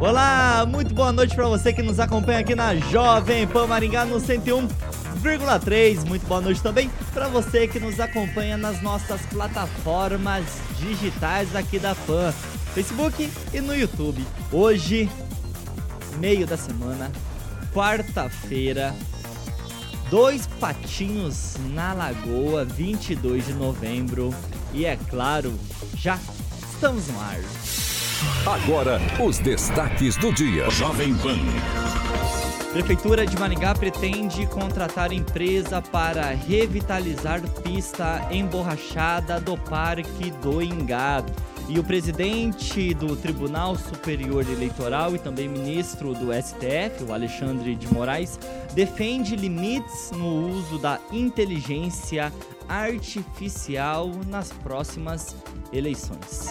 Olá, muito boa noite para você que nos acompanha aqui na Jovem Pan Maringá no 101,3. Muito boa noite também para você que nos acompanha nas nossas plataformas digitais aqui da Pan, Facebook e no YouTube. Hoje, meio da semana, quarta-feira, dois patinhos na Lagoa, 22 de novembro. E é claro, já estamos no ar. Agora, os destaques do dia. Jovem Pan. Prefeitura de Maringá pretende contratar empresa para revitalizar pista emborrachada do Parque do Ingá. E o presidente do Tribunal Superior Eleitoral e também ministro do STF, o Alexandre de Moraes, defende limites no uso da inteligência artificial nas próximas eleições.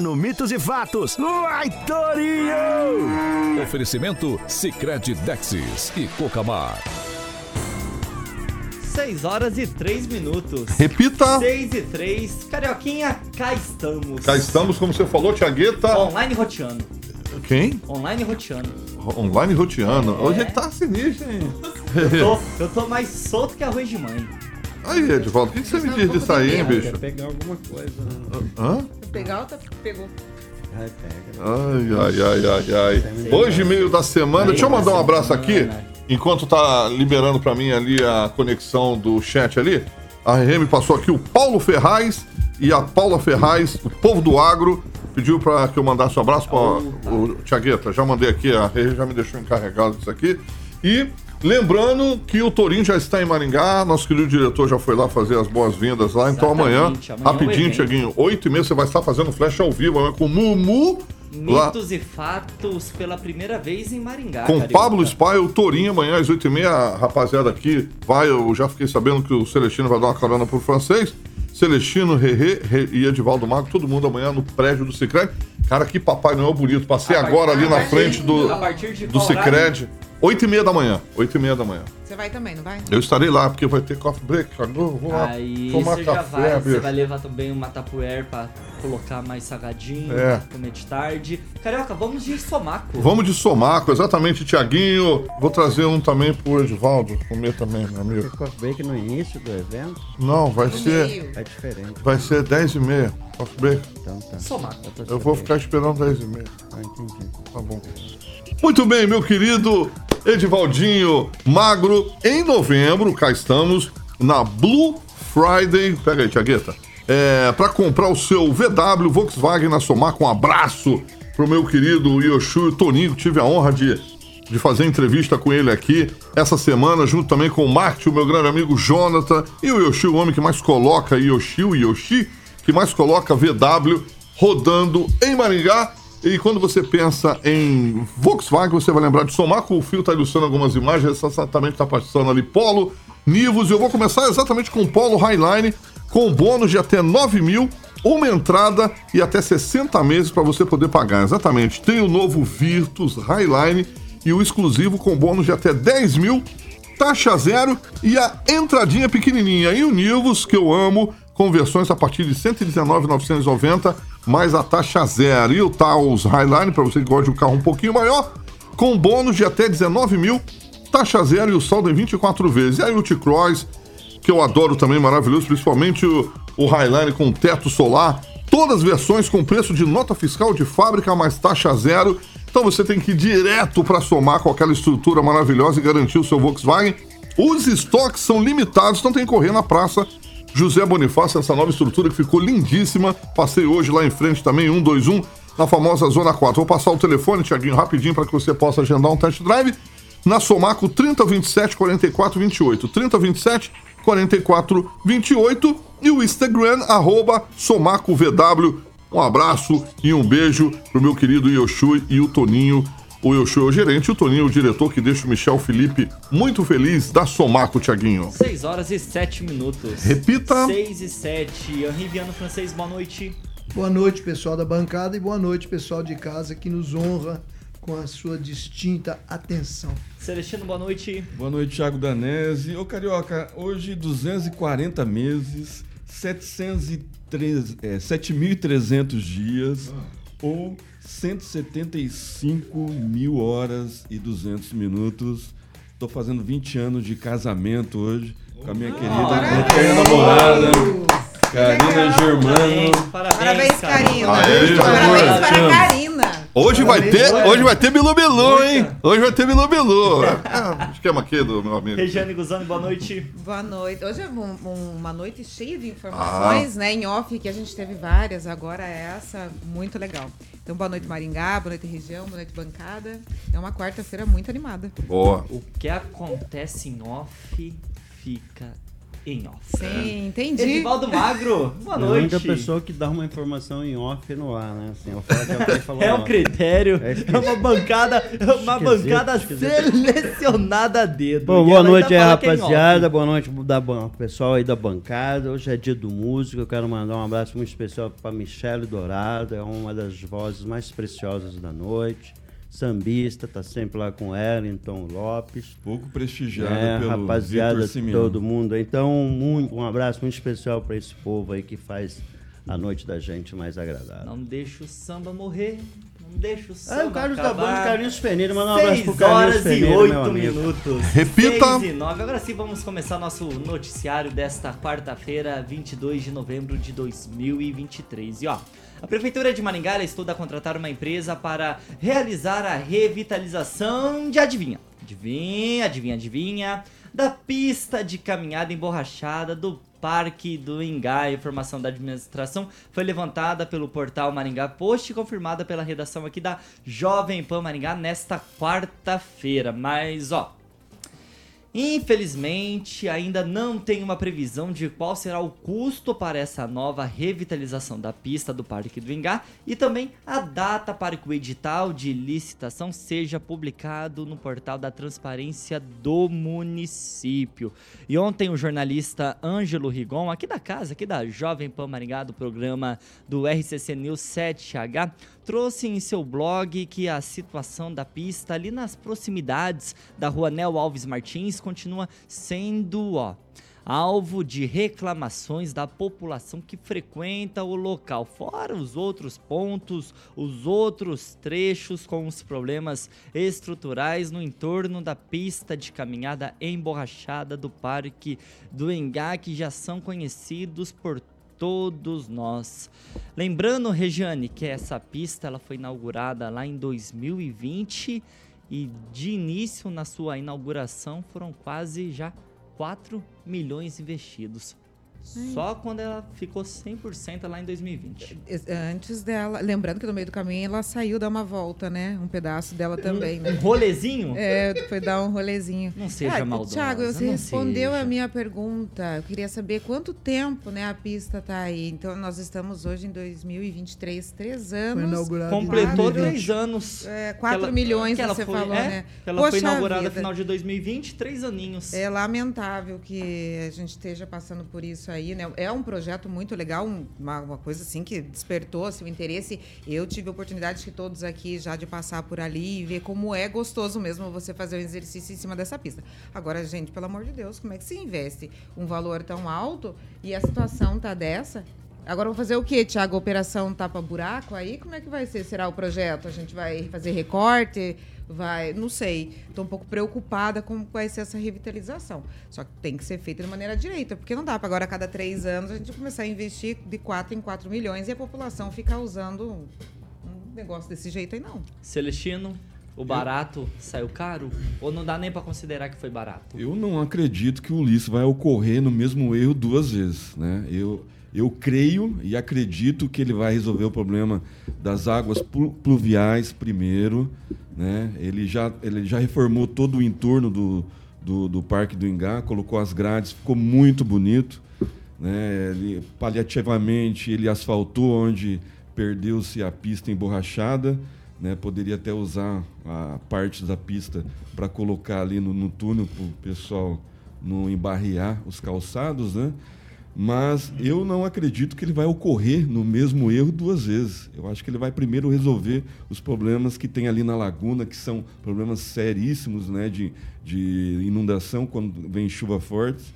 no Mitos e Fatos. Vai, Torinho! Oferecimento Cicred Dexis e Cocamar. 6 horas e 3 minutos. Repita. 6 e 3. Carioquinha, cá estamos. Cá estamos, como você falou, Tiagueta. Online roteando. Quem? Online roteando. Online roteando. É. Hoje ele tá sinistro, hein? Eu tô, eu tô mais solto que arroz de mãe. Aí, Edvaldo, o que, que você me diz disso aí, hein, bicho? Quer pegar alguma coisa. Hã? Pegar outra, pegou. Ai, ai, ai, ai, ai. Hoje, meio da semana, deixa eu mandar um abraço aqui, enquanto tá liberando pra mim ali a conexão do chat ali. A RM passou aqui o Paulo Ferraz e a Paula Ferraz, o povo do agro, pediu para que eu mandasse um abraço para o Tiagueta. Já mandei aqui, a RM já me deixou encarregado disso aqui. E Lembrando que o Torinho já está em Maringá, nosso querido diretor já foi lá fazer as boas-vindas lá. Então amanhã, amanhã rapidinho, Tiaguinho, 8 e meia você vai estar fazendo flash ao vivo amanhã com o Mumu. Mitos lá. e fatos pela primeira vez em Maringá. Com Carioca. Pablo Spy, o Torinho, amanhã às 8 e meia, rapaziada aqui vai. Eu já fiquei sabendo que o Celestino vai dar uma carona pro francês. Celestino, Rerê Re, e Edivaldo Mago, todo mundo amanhã no prédio do Cicred. Cara, que Papai Noel bonito. Passei agora ali na frente do, do Cicred. 8 e meia da manhã. 8 e meia da manhã. Você vai também, não vai? Eu estarei lá, porque vai ter coffee break, cara. vou lá Aí tomar você café, já vai, Você vai levar também uma tapuer pra colocar mais salgadinho, é. comer de tarde. Carioca, vamos de somaco. Vamos de somaco, exatamente, Tiaguinho. Vou trazer um também pro Edivaldo comer também, meu amigo. Tem coffee break no início do evento? Não, vai no ser... Meio. É diferente. Vai ser 10 e meia. Coffee break. Então tá. Somaco. Eu, eu vou ficar esperando 10 e meia. Ah, entendi. Tá bom. Muito bem, meu querido Edivaldinho Magro. Em novembro, cá estamos na Blue Friday. Pega aí, Tiagueta. É, para comprar o seu VW Volkswagen na Somar, com um abraço pro meu querido Yoshu Toninho. Tive a honra de, de fazer entrevista com ele aqui essa semana, junto também com o Marte, o meu grande amigo Jonathan, e o Yoshi, o homem que mais coloca Yoshi, o Yoshi, que mais coloca VW rodando em Maringá. E quando você pensa em Volkswagen, você vai lembrar de Somaco. O Fio está ilustrando algumas imagens, exatamente está passando ali Polo, Nivus. E eu vou começar exatamente com o Polo Highline, com bônus de até 9 mil, uma entrada e até 60 meses para você poder pagar. Exatamente. Tem o novo Virtus Highline e o exclusivo com bônus de até 10 mil taxa zero e a entradinha pequenininha. E o Nivus, que eu amo, com versões a partir de R$ 119,990, mais a taxa zero. E o Taos Highline, para você que gosta de um carro um pouquinho maior, com bônus de até 19 mil, taxa zero e o saldo em 24 vezes. E aí o T-Cross, que eu adoro também, maravilhoso, principalmente o, o Highline com teto solar, todas as versões com preço de nota fiscal de fábrica mais taxa zero. Então você tem que ir direto para somar com aquela estrutura maravilhosa e garantir o seu Volkswagen. Os estoques são limitados, então tem que correr na praça José Bonifácio, essa nova estrutura que ficou lindíssima. Passei hoje lá em frente também, 121, na famosa Zona 4. Vou passar o telefone, Tiaguinho, rapidinho, para que você possa agendar um test drive. Na Somaco 3027 44 28. 3027 44 28 e o Instagram, arroba SomacoVW. Um abraço e um beijo pro meu querido Yoshui e o Toninho. O Yoshui é o gerente, o Toninho é o diretor que deixa o Michel Felipe muito feliz da Somaco, Tiaguinho. 6 horas e 7 minutos. Repita. 6 e 7. Henri Viano Francês, boa noite. Boa noite, pessoal da bancada, e boa noite, pessoal de casa que nos honra com a sua distinta atenção. Celestino, boa noite. Boa noite, Thiago Danese. Ô, Carioca, hoje 240 meses, 703, é, 7.300 dias, ou 175 mil horas e 200 minutos. Tô fazendo 20 anos de casamento hoje com a minha querida eterna namorada, Karina Germano. Parabéns, Parabéns, cara. Karina. Aê, Parabéns para a Karina. Hoje vai ter, hoje vai ter Bilu Bilu, hein? Hoje vai ter Bilu Bilu. É, esquema aqui do meu amigo. Regiane Guzani, boa noite. Boa noite. Hoje é um- um- uma noite cheia de informações, né? Em off, que a gente teve várias, agora é essa, muito legal. Então, boa noite, Maringá, boa noite, região, boa noite, bancada. É uma quarta-feira muito animada. Boa. O que acontece em off, fica em off. Sim, entendi. Edivaldo Magro, boa A noite. única pessoa que dá uma informação em off no ar, né? Assim, eu falo que alguém falou É um critério, É é, uma bancada, é uma Esquisito, bancada esquisito. selecionada a dedo. Bom, boa noite aí, é rapaziada. Boa noite da pessoal aí da bancada. Hoje é dia do músico. Eu quero mandar um abraço muito especial para Michele Dourado. É uma das vozes mais preciosas da noite. Sambista, tá sempre lá com Wellington Lopes. Pouco prestigiada É, pelo rapaziada, todo mundo. Então, muito- um abraço muito especial para esse povo aí que faz a noite da gente mais agradável. Não deixa o samba morrer, não deixa o samba Ah, o Carlos da acabar. Banda, Carlinhos Peneira. Manda um abraço pro 6 Carlinhos horas e Peneira, meu 8 amigo. minutos. Repita. 6 e 9. Agora sim, vamos começar nosso noticiário desta quarta-feira, 22 de novembro de 2023. E ó, a Prefeitura de Maringá estuda contratar uma empresa para realizar a revitalização de adivinha. Adivinha, adivinha, adivinha. Da pista de caminhada emborrachada do Parque do Ingá. A informação da administração foi levantada pelo portal Maringá Post e confirmada pela redação aqui da Jovem Pan Maringá nesta quarta-feira. Mas, ó, Infelizmente, ainda não tem uma previsão de qual será o custo para essa nova revitalização da pista do Parque do Ingá e também a data para que o edital de licitação seja publicado no portal da transparência do município. E ontem o jornalista Ângelo Rigon, aqui da casa, aqui da Jovem Pan Maringá, do programa do RCC News 7H, trouxe em seu blog que a situação da pista ali nas proximidades da rua Nel Alves Martins continua sendo, ó, alvo de reclamações da população que frequenta o local, fora os outros pontos, os outros trechos com os problemas estruturais no entorno da pista de caminhada emborrachada do Parque do Engá, que já são conhecidos por todos nós. Lembrando, Regiane, que essa pista ela foi inaugurada lá em 2020 e de início na sua inauguração foram quase já 4 milhões investidos. Só quando ela ficou 100% lá em 2020. Es- Antes dela, lembrando que no meio do caminho ela saiu dar uma volta, né? Um pedaço dela também, Um né? rolezinho? É, foi dar um rolezinho. Não seja maldosa, Tiago, você não respondeu seja. a minha pergunta. Eu queria saber quanto tempo, né, a pista tá aí. Então, nós estamos hoje em 2023, três Foi anos. inaugurado Completou em 2020. três anos. É, que 4 ela- milhões, que ela você foi- falou, é, né? que ela foi Poxa inaugurada no final de 2020, três aninhos. É lamentável que a gente esteja passando por isso isso aí, né? É um projeto muito legal, um- uma, uma coisa assim que despertou assim, o interesse. Eu tive a oportunidade que todos aqui já de passar por ali e ver como é gostoso mesmo você fazer um exercício em cima dessa pista. Agora, gente, pelo amor de Deus, como é que se investe um valor tão alto e a situação tá dessa? Agora vou fazer o quê, Tiago? Operação tapa-buraco aí? Como é que vai ser? Será o projeto? A gente vai fazer recorte? Vai. Não sei. Estou um pouco preocupada com como vai ser essa revitalização. Só que tem que ser feita de maneira direita, porque não dá para agora, a cada três anos, a gente começar a investir de 4 em 4 milhões e a população ficar usando um negócio desse jeito aí, não. Celestino, o barato saiu caro? Ou não dá nem pra considerar que foi barato? Eu não acredito que o Ulisses vai ocorrer no mesmo erro duas vezes, né? Eu, eu creio e acredito que ele vai resolver o problema das águas plu- pluviais primeiro, né? Ele já, ele já reformou todo o entorno do, do, do Parque do Ingá, colocou as grades, ficou muito bonito, né? Ele, paliativamente, ele asfaltou onde perdeu-se a pista emborrachada, né? Poderia até usar a parte da pista para colocar ali no, no túnel para o pessoal não embarrear os calçados, né? Mas eu não acredito que ele vai ocorrer no mesmo erro duas vezes. Eu acho que ele vai primeiro resolver os problemas que tem ali na laguna, que são problemas seríssimos né, de, de inundação quando vem chuva forte,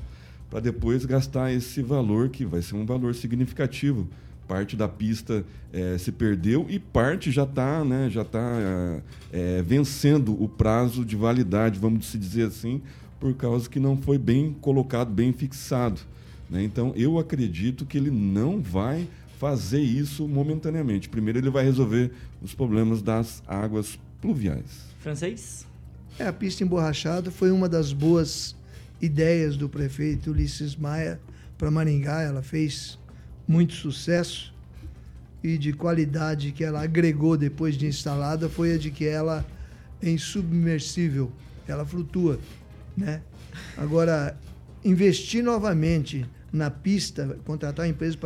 para depois gastar esse valor, que vai ser um valor significativo. Parte da pista eh, se perdeu e parte já está né, já tá, eh, vencendo o prazo de validade, vamos dizer assim, por causa que não foi bem colocado, bem fixado. Né? Então, eu acredito que ele não vai fazer isso momentaneamente. Primeiro, ele vai resolver os problemas das águas pluviais. Francês? É, a pista emborrachada foi uma das boas ideias do prefeito Ulisses Maia para Maringá. Ela fez muito sucesso e de qualidade que ela agregou depois de instalada foi a de que ela é insubmersível, ela flutua, né? Agora, investir novamente na pista, contratar uma empresa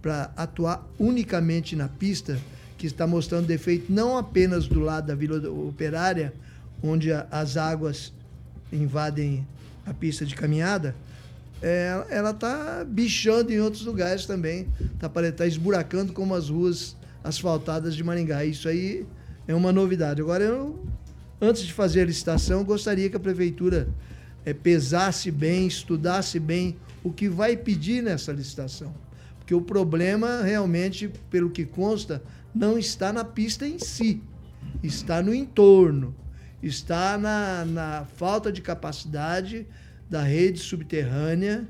para atuar unicamente na pista, que está mostrando defeito não apenas do lado da Vila Operária, onde a- as águas invadem a pista de caminhada, é, ela está bichando em outros lugares também. Está tá esburacando como as ruas asfaltadas de Maringá. Isso aí é uma novidade. Agora, eu, antes de fazer a licitação, gostaria que a prefeitura eh, pesasse bem, estudasse bem o que vai pedir nessa licitação. Porque o problema, realmente, pelo que consta, não está na pista em si, está no entorno, está na, na falta de capacidade da rede subterrânea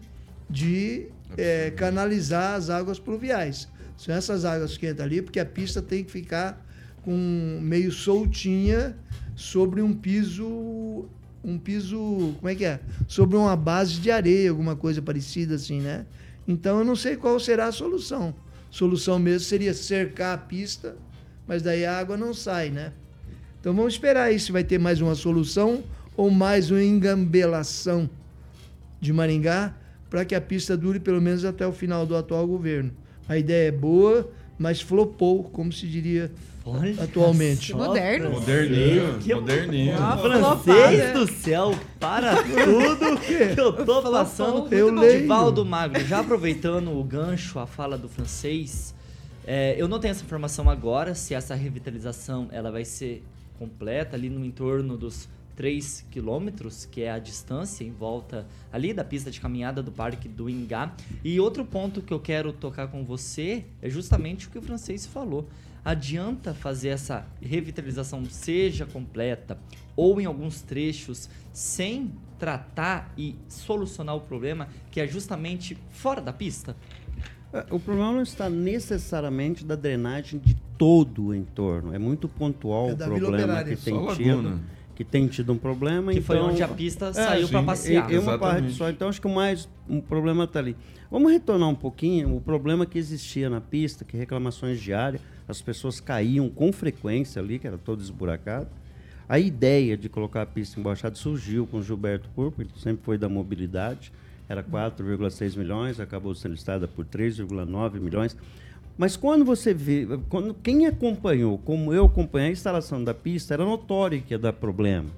de eh, canalizar as águas pluviais. São essas águas que entram ali, porque a pista tem que ficar com meio soltinha sobre um piso um piso, como é que é? Sobre uma base de areia, alguma coisa parecida assim, né? Então eu não sei qual será a solução. Solução mesmo seria cercar a pista, mas daí a água não sai, né? Então vamos esperar aí se vai ter mais uma solução ou mais uma engambelação de Maringá para que a pista dure pelo menos até o final do atual governo. A ideia é boa, mas flopou, como se diria Olha atualmente. só, Moderno. Moderninho, Que- moderninho. Ah, Francês do céu, para tudo que eu tô passando. Eu leio. Divaldo Magro, já aproveitando o gancho, a fala do francês, é, eu não tenho essa informação agora, se essa revitalização ela vai ser completa ali no entorno dos 3 quilômetros, que é a distância em volta ali da pista de caminhada do Parque do Ingá. E outro ponto que eu quero tocar com você é justamente o que o francês falou. Adianta fazer essa revitalização seja completa ou em alguns trechos sem tratar e solucionar o problema que é justamente fora da pista? É, O problema não está necessariamente da drenagem de todo o entorno. É muito pontual É o problema que tem laguna. tido, que tem tido um problema. Que foi então- onde a pista É, saiu para passear. E uma parte só. Então acho que o mais um problema está ali. Vamos retornar um pouquinho o problema que existia na pista, que reclamações diárias, as pessoas caíam com frequência ali, que era todo esburacado. A ideia de colocar a pista embaixada surgiu com Gilberto Purpo, ele sempre foi da mobilidade, era 4,6 milhões, acabou sendo listada por 3,9 milhões. Mas quando você vê, quando, quem acompanhou, como eu acompanhei a instalação da pista, era notório que ia dar problema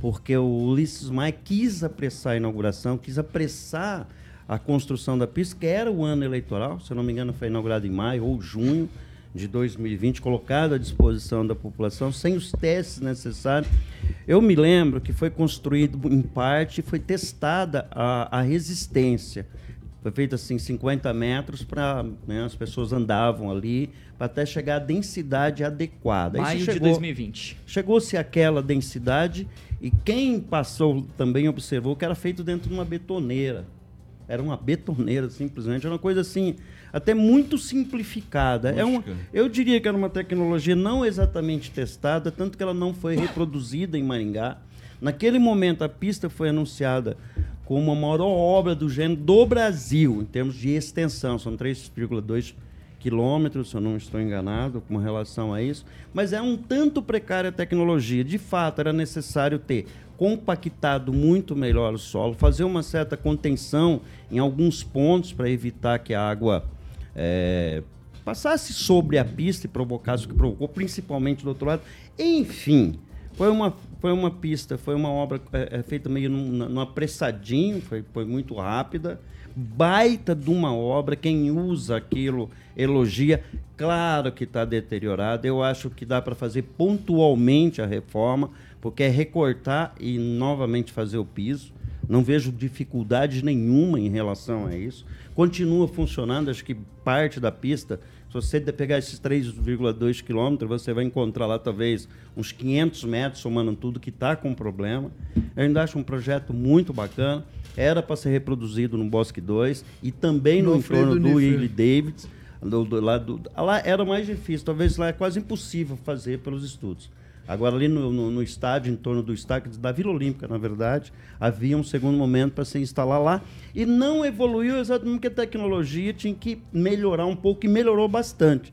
porque o Ulisses Maia quis apressar a inauguração, quis apressar a construção da pista, que era o ano eleitoral, se eu não me engano foi inaugurado em maio ou junho de 2020, colocado à disposição da população, sem os testes necessários. Eu me lembro que foi construído em parte, foi testada a, a resistência. Foi feito assim 50 metros para né, as pessoas andavam ali para até chegar à densidade adequada. Maio chegou, de 2020. Chegou-se àquela densidade e quem passou também observou que era feito dentro de uma betoneira. Era uma betoneira, simplesmente. Era uma coisa assim, até muito simplificada. É uma, eu diria que era uma tecnologia não exatamente testada, tanto que ela não foi reproduzida em Maringá. Naquele momento, a pista foi anunciada como a maior obra do gênero do Brasil, em termos de extensão. São 3,2 quilômetros, se eu não estou enganado, com relação a isso. Mas é um tanto precária a tecnologia. De fato, era necessário ter compactado muito melhor o solo, fazer uma certa contenção em alguns pontos para evitar que a água é, passasse sobre a pista e provocasse o que provocou, principalmente do outro lado. Enfim, foi uma, foi uma pista, foi uma obra é, é, feita meio num, apressadinho, foi, foi muito rápida. Baita de uma obra, quem usa aquilo elogia. Claro que está deteriorado, eu acho que dá para fazer pontualmente a reforma, porque é recortar e novamente fazer o piso. Não vejo dificuldade nenhuma em relação a isso. Continua funcionando, acho que parte da pista se você pegar esses 3,2 quilômetros, você vai encontrar lá talvez uns 500 metros, somando tudo que está com problema. Eu ainda acho um projeto muito bacana. Era para ser reproduzido no Bosque 2 e também no, no entorno do Willie Davids. Do, do, lá, do, lá era mais difícil, talvez lá é quase impossível fazer pelos estudos. Agora, ali no, no, no, estádio, em torno do estádio da Vila Olímpica, na verdade, havia um segundo momento para se instalar lá. E não evoluiu exatamente porque a tecnologia tinha que melhorar um pouco e melhorou bastante.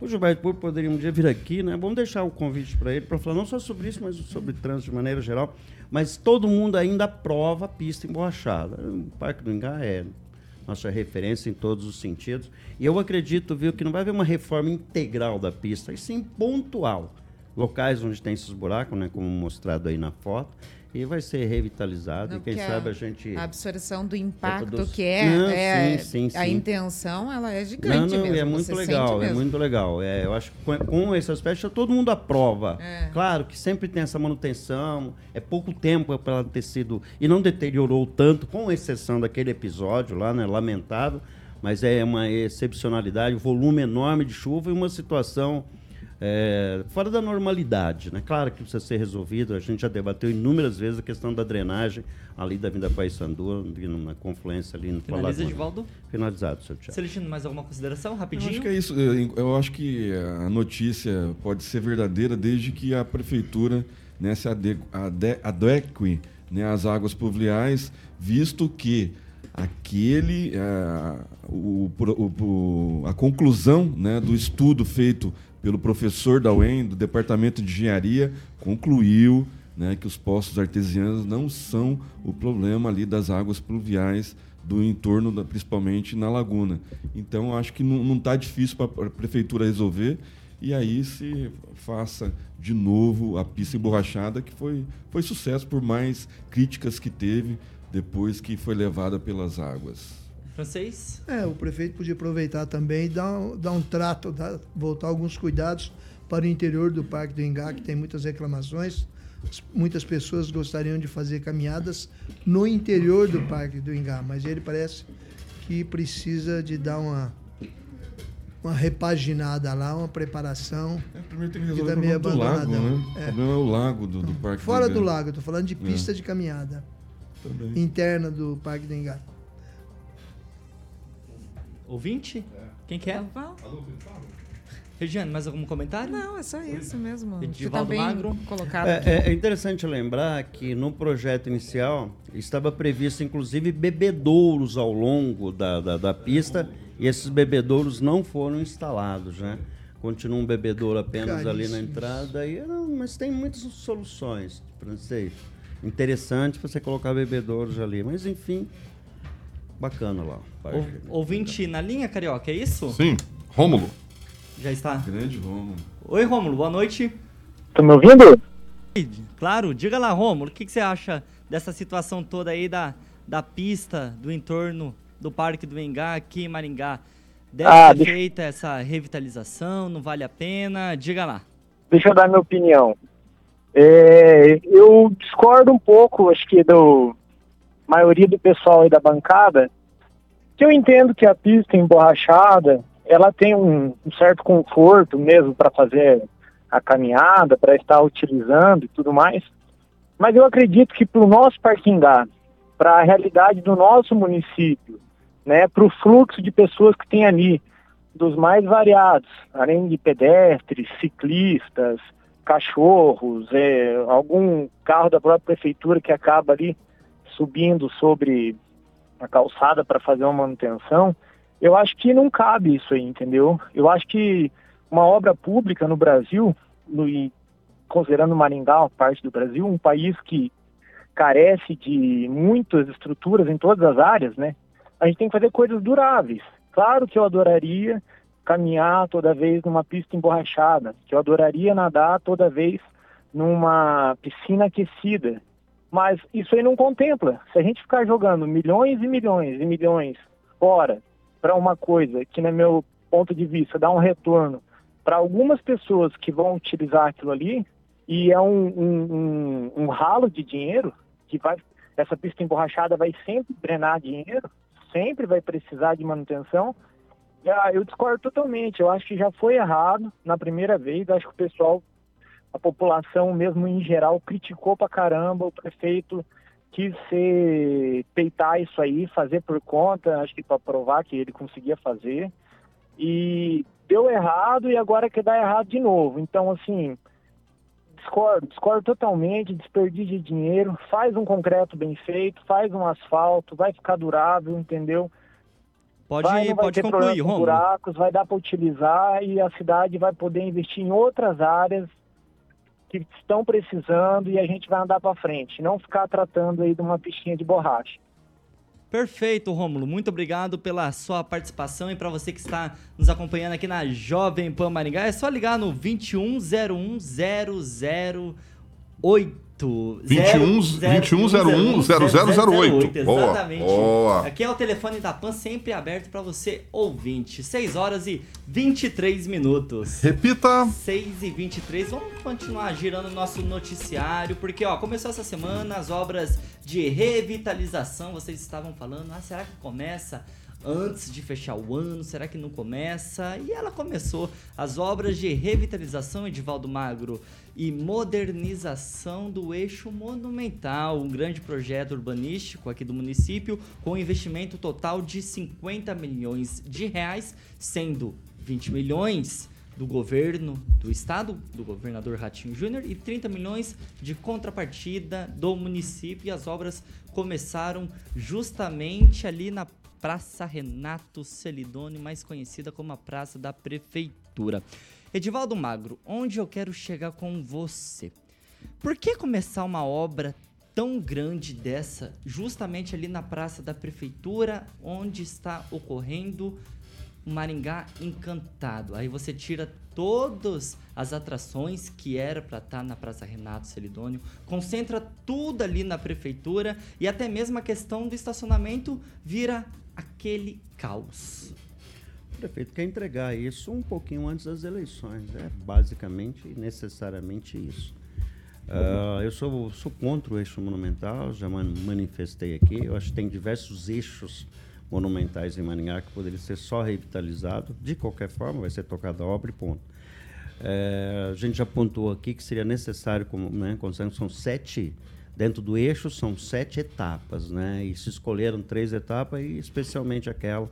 O Gilberto Puro poderia um dia vir aqui, né? Vamos deixar o convite para ele para falar não só sobre isso, mas sobre trânsito de maneira geral. Mas todo mundo ainda aprova a pista emborrachada. O Parque do Ingá é nossa referência em todos os sentidos. E eu acredito, viu, que não vai haver uma reforma integral da pista, e sim pontual locais onde tem esses buracos, né, como mostrado aí na foto, e vai ser revitalizado. Não, e quem sabe a, a, gente. A absorção do impacto todos... que é, não, é sim, sim, a sim. intenção, ela é gigante não, não, mesmo. É muito legal, é muito legal. É, eu acho que com, com esse aspecto todo mundo aprova. É. Claro que sempre tem essa manutenção, é pouco tempo para ela ter sido. E não deteriorou tanto, com exceção daquele episódio lá, né? Lamentável, mas é uma excepcionalidade, volume enorme de chuva e uma situação é, fora da normalidade. Né? Claro que precisa ser resolvido, a gente já debateu inúmeras vezes a questão da drenagem ali da Vinda Paissandu, na confluência ali no Finaliza, Edivaldo? Finalizado, seu Tiago. Celestino, mais alguma consideração, rapidinho? Eu acho que é isso. Eu, acho que a notícia pode ser verdadeira desde que a prefeitura né, se adeque, adeque né, às águas pluviais, visto que aquele é, o, o, a conclusão né, do estudo feito pelo professor da UEM, do Departamento de Engenharia, concluiu né, que os poços artesianos não são o problema ali das águas pluviais do entorno, da, principalmente na laguna. Então, acho que não está difícil para a prefeitura resolver e aí se faça de novo a pista emborrachada, que foi, foi sucesso por mais críticas que teve depois que foi levada pelas águas francês? É, o prefeito podia aproveitar também e dar um, dar um trato, dar, voltar alguns cuidados para o interior do Parque do Engá, que tem muitas reclamações. Muitas pessoas gostariam de fazer caminhadas no interior do Parque do Engá, mas ele parece que precisa de dar uma uma repaginada lá, uma preparação. É, primeiro tem que resolver que tá o problema do lago, né? É. O problema é o lago do, do Parque Fora do, do lago, estou falando de pista é. de caminhada. Também. Interna do Parque do Engá. Ouvinte? É. Quem quer? É? Regiane, mais algum comentário? Não, é só isso mesmo. Edivaldo tá Magro. Colocado é, é, é, interessante lembrar que no projeto inicial estava previsto, inclusive, bebedouros ao longo da, da, da pista e esses bebedouros não foram instalados, né? Continua um bebedouro apenas ali na entrada, e, não, mas tem muitas soluções, francês. Interessante você colocar bebedouros ali, mas enfim, bacana lá. O, ouvinte na linha, Carioca, é isso? Sim. Rômulo. Já está. Grande Rômulo. Oi, Rômulo, boa noite. Tá me ouvindo? Claro, diga lá, Rômulo, o que, que você acha dessa situação toda aí da, da pista, do entorno do Parque do Engá aqui em Maringá. Deve Ah, ser deixa- feita essa revitalização, não vale a pena? Diga lá. Deixa eu dar minha opinião. É, eu discordo um pouco, acho que do maioria do pessoal aí da bancada, que eu entendo que a pista emborrachada, ela tem um, um certo conforto mesmo para fazer a caminhada, para estar utilizando e tudo mais. Mas eu acredito que para o nosso parquingá, para a realidade do nosso município, né, para o fluxo de pessoas que tem ali, dos mais variados, além de pedestres, ciclistas, cachorros, é, algum carro da própria prefeitura que acaba ali subindo sobre a calçada para fazer uma manutenção, eu acho que não cabe isso aí, entendeu? Eu acho que uma obra pública no Brasil, no, considerando Maringá parte do Brasil, um país que carece de muitas estruturas em todas as áreas, né? A gente tem que fazer coisas duráveis. Claro que eu adoraria caminhar toda vez numa pista emborrachada, que eu adoraria nadar toda vez numa piscina aquecida. Mas isso aí não contempla. Se a gente ficar jogando milhões e milhões e milhões fora para uma coisa que, no meu ponto de vista, dá um retorno para algumas pessoas que vão utilizar aquilo ali, e é um, um, um, um ralo de dinheiro que vai. Essa pista emborrachada vai sempre drenar dinheiro, sempre vai precisar de manutenção. Eu discordo totalmente. Eu acho que já foi errado na primeira vez. Acho que o pessoal, a população mesmo em geral, criticou pra caramba. O prefeito quis ser, peitar isso aí, fazer por conta, acho que para provar que ele conseguia fazer. E deu errado e agora quer dar errado de novo. Então, assim, discordo, discordo totalmente, desperdício de dinheiro, faz um concreto bem feito, faz um asfalto, vai ficar durável, entendeu? Pode, vai, não vai pode ter concluir, com buracos, vai dar para utilizar e a cidade vai poder investir em outras áreas que estão precisando e a gente vai andar para frente, não ficar tratando aí de uma pistinha de borracha. Perfeito, Rômulo. Muito obrigado pela sua participação e para você que está nos acompanhando aqui na Jovem Pan Maringá, é só ligar no 21010008. 21 2101 0008. Boa, Exatamente. boa. Aqui é o telefone da Pan sempre aberto para você ouvinte. 6 horas e 23 minutos. Repita. 6 e 23 vamos continuar girando o nosso noticiário, porque ó, começou essa semana as obras de revitalização, vocês estavam falando, ah, será que começa antes de fechar o ano? Será que não começa? E ela começou as obras de revitalização Edivaldo Magro e modernização do eixo monumental, um grande projeto urbanístico aqui do município com investimento total de 50 milhões de reais, sendo 20 milhões do governo do estado, do governador Ratinho Júnior, e 30 milhões de contrapartida do município. E as obras começaram justamente ali na Praça Renato Celidoni, mais conhecida como a Praça da Prefeitura. Edivaldo Magro, onde eu quero chegar com você? Por que começar uma obra tão grande dessa, justamente ali na Praça da Prefeitura, onde está ocorrendo o Maringá Encantado? Aí você tira todas as atrações que era para estar na Praça Renato Celidônio, concentra tudo ali na prefeitura e até mesmo a questão do estacionamento vira aquele caos. O prefeito quer entregar isso um pouquinho antes das eleições. É basicamente e necessariamente isso. Ah, eu sou, sou contra o eixo monumental, já man- manifestei aqui. Eu acho que tem diversos eixos monumentais em Maringá que poderiam ser só revitalizados. De qualquer forma, vai ser tocada a obra e ponto. É, a gente já pontuou aqui que seria necessário, como, né, são sete, dentro do eixo são sete etapas, né? E se escolheram três etapas, e especialmente aquela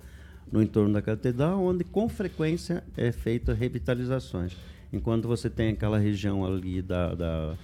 no entorno da catedral, onde com frequência é feita revitalizações. Enquanto você tem aquela região ali da, da,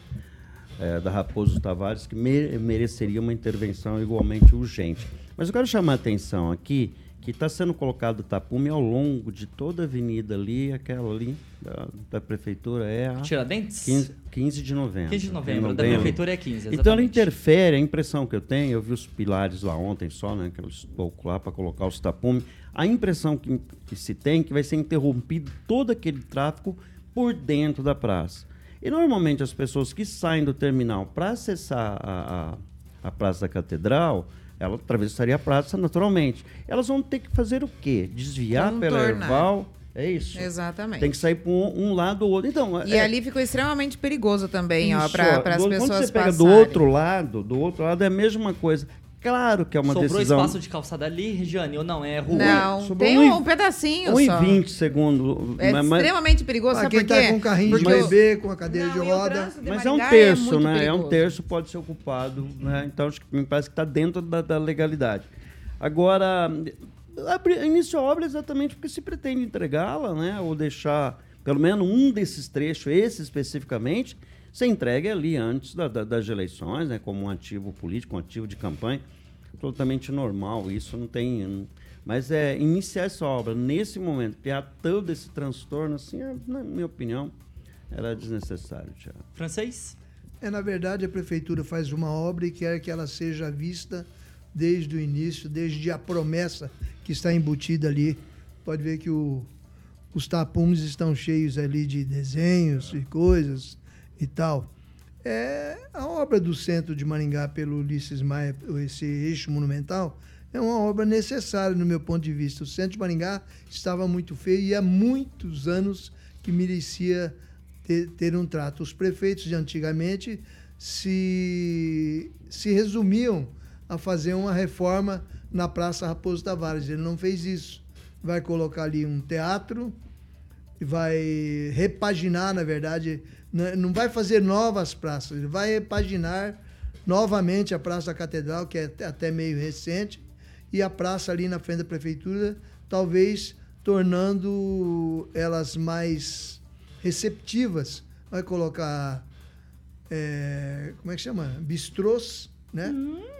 é, da Raposo Tavares, que me- mereceria uma intervenção igualmente urgente. Mas eu quero chamar a atenção aqui que está sendo colocado tapume ao longo de toda a avenida ali, aquela ali da, da prefeitura é a Tiradentes? 15, 15 de novembro. 15 de novembro, Não da prefeitura é 15, Então ela exatamente. interfere, a impressão que eu tenho, eu vi os pilares lá ontem só, né, aqueles pouco lá para colocar os tapumes. A impressão que, que se tem é que vai ser interrompido todo aquele tráfego por dentro da praça. E normalmente as pessoas que saem do terminal para acessar a, a, a Praça da Catedral ela atravessaria a praça naturalmente. Elas vão ter que fazer o quê? Desviar pela Contornar. Erval, é isso? Exatamente. Tem que sair por um, um lado ou outro. Então, E é, ali ficou extremamente perigoso também, ó, isso, para ó, as do- pessoas Quando você pega passarem. do outro lado, do outro lado é a mesma coisa. Claro que é uma Sobrou decisão... espaço de calçada ali, Regiane, ou não? É rua? Não, Sobrou tem um um, um pedacinho 1 e só. 20 segundos. É mas- mas- extremamente perigoso, Pra sabe quem por quê? tá com carrinho de bebê, com a cadeira de Não, e o roda. de Mas é um Maringá terço, muito né? É um perigoso. terço pode ser ocupado, né? Então acho que me parece que está dentro da, da legalidade. Agora, iniciou a obra exatamente porque se pretende entregá-la, né? Ou deixar pelo menos um desses trechos, esse especificamente, ser entregue ali antes da- da- das eleições, né? Como um ativo político, um ativo de campanha. Absolutamente normal, isso não tem. não- Mas é iniciar essa obra nesse momento, criar todo esse transtorno, assim, é, na minha opinião, era desnecessário, Tiago. Francês? É, na verdade, a prefeitura faz uma obra e quer que ela seja vista desde o início, desde a promessa que está embutida ali. Pode ver que o- os tapumes estão cheios ali de desenhos e coisas e tal. É, a obra do centro de Maringá pelo Ulisses Maia, esse eixo monumental, é uma obra necessária no meu ponto de vista. O centro de Maringá estava muito feio e há muitos anos que merecia ter, ter um trato. Os prefeitos de antigamente se, se resumiam a fazer uma reforma na Praça Raposo Tavares. Ele não fez isso. Vai colocar ali um teatro, vai repaginar, na verdade, não vai fazer novas praças, ele vai repaginar novamente a Praça da Catedral, que é até- meio recente, e a praça ali na frente da prefeitura, talvez tornando elas mais receptivas. Vai colocar, é, como é que chama? Bistrôs, né?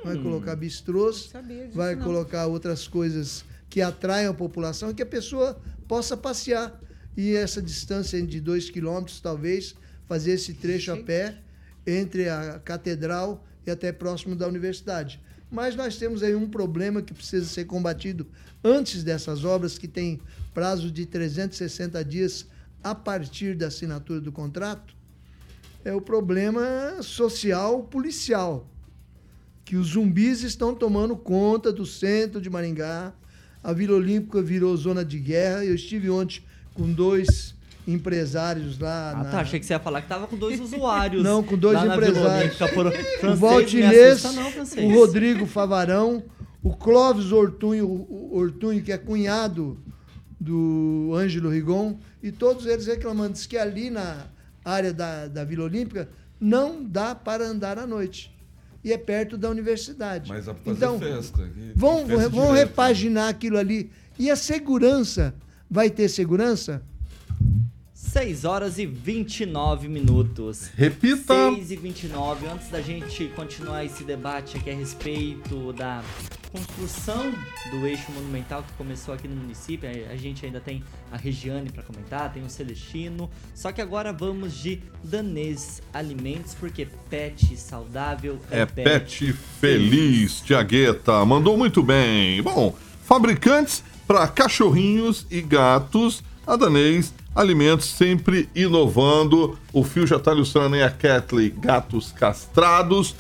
Vai colocar bistrôs, vai não. colocar outras coisas que atraiam a população e que a pessoa possa passear. E essa distância de dois quilômetros, talvez, fazer esse trecho a pé entre a catedral e até próximo da universidade. Mas nós temos aí um problema que precisa ser combatido antes dessas obras, que tem prazo de 360 dias a partir da assinatura do contrato, é o problema social policial que os zumbis estão tomando conta do centro de Maringá. A Vila Olímpica virou zona de guerra. Eu estive ontem com dois empresários lá. Ah, na... tá. Achei que você ia falar que tava com dois usuários. Não, com dois empresários. Por... O Valtinês, o Rodrigo Favarão, o Clóvis Ortunho, o Ortunho, que é cunhado do Ângelo Rigon, e todos eles reclamando. Diz que ali na área da, da Vila Olímpica não dá para andar à noite. E é perto da universidade. Mas fazer então, festa. aqui, Vão, festa vão direto. repaginar aquilo ali. E a segurança? Vai ter segurança? 6 horas e 29 minutos. Repita. 6 e 29. Antes da gente continuar esse debate aqui a respeito da construção do eixo monumental que começou aqui no município, a gente ainda tem a Regiane para comentar, tem o Celestino. Só que agora vamos de Danês Alimentos, porque pet saudável é, É pet feliz, Tiagueta. Mandou muito bem. Bom, fabricantes para cachorrinhos e gatos, a Danês Alimentos sempre inovando. O fio já está ilustrando aí a Catley Gatos Castrados,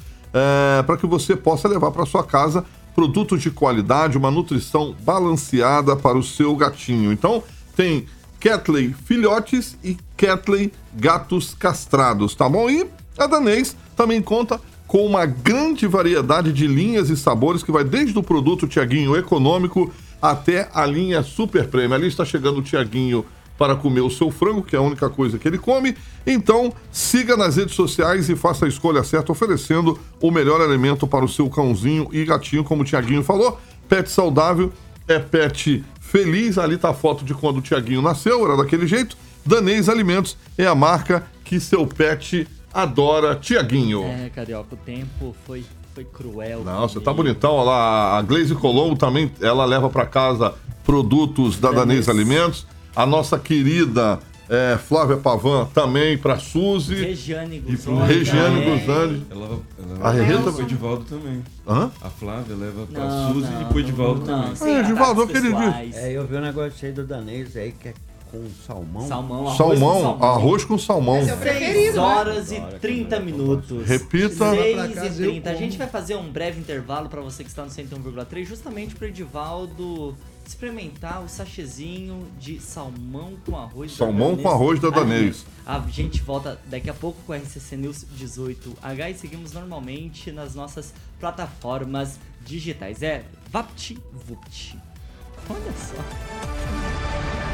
para que você possa levar para sua casa produtos de qualidade, uma nutrição balanceada para o seu gatinho. Então, tem Catley filhotes e Catley gatos castrados, tá bom? E a Danês também conta com uma grande variedade de linhas e sabores que vai desde o produto Tiaguinho econômico até a linha Super Prêmio. Ali está chegando o Tiaguinho para comer o seu frango, que é a única coisa que ele come. Então, siga nas redes sociais e faça a escolha certa, oferecendo o melhor alimento para o seu cãozinho e gatinho, como o Tiaguinho falou. Pet saudável é pet feliz. Ali está a foto de quando o Tiaguinho nasceu, era daquele jeito. Danês Alimentos é a marca que seu pet adora. Tiaguinho. É, Carioca, o tempo foi, foi cruel. Não, você tá bonitão. Olha lá, a Glaze Colombo também, ela leva para casa produtos da Danês. Alimentos. A nossa querida é, Flávia Pavan também para Suzy. Regiane E Guzoni. Regiane. Guzani. Ela, ela A leva Rita- pro Edivaldo também. Hã? A Flávia leva pra Não, Suzy não, e pro Edivaldo não, também. sem É, Edivaldo, aquele dia-. É, eu vi um negócio aí do danês aí que é com salmão. Salmão, arroz Salmão, com salmão. arroz com salmão. Esse é o 6 preferido, né? horas e 30 minutos. Repita. 6 Pra casa e eu 30. A gente vai fazer um breve intervalo para você que está no 101,3, justamente para Edivaldo experimentar o sachezinho de salmão com arroz. Salmão com arroz da Danês. A gente volta daqui a pouco com o RCC News 18H e seguimos normalmente nas nossas plataformas digitais. É VaptVupt. Olha só.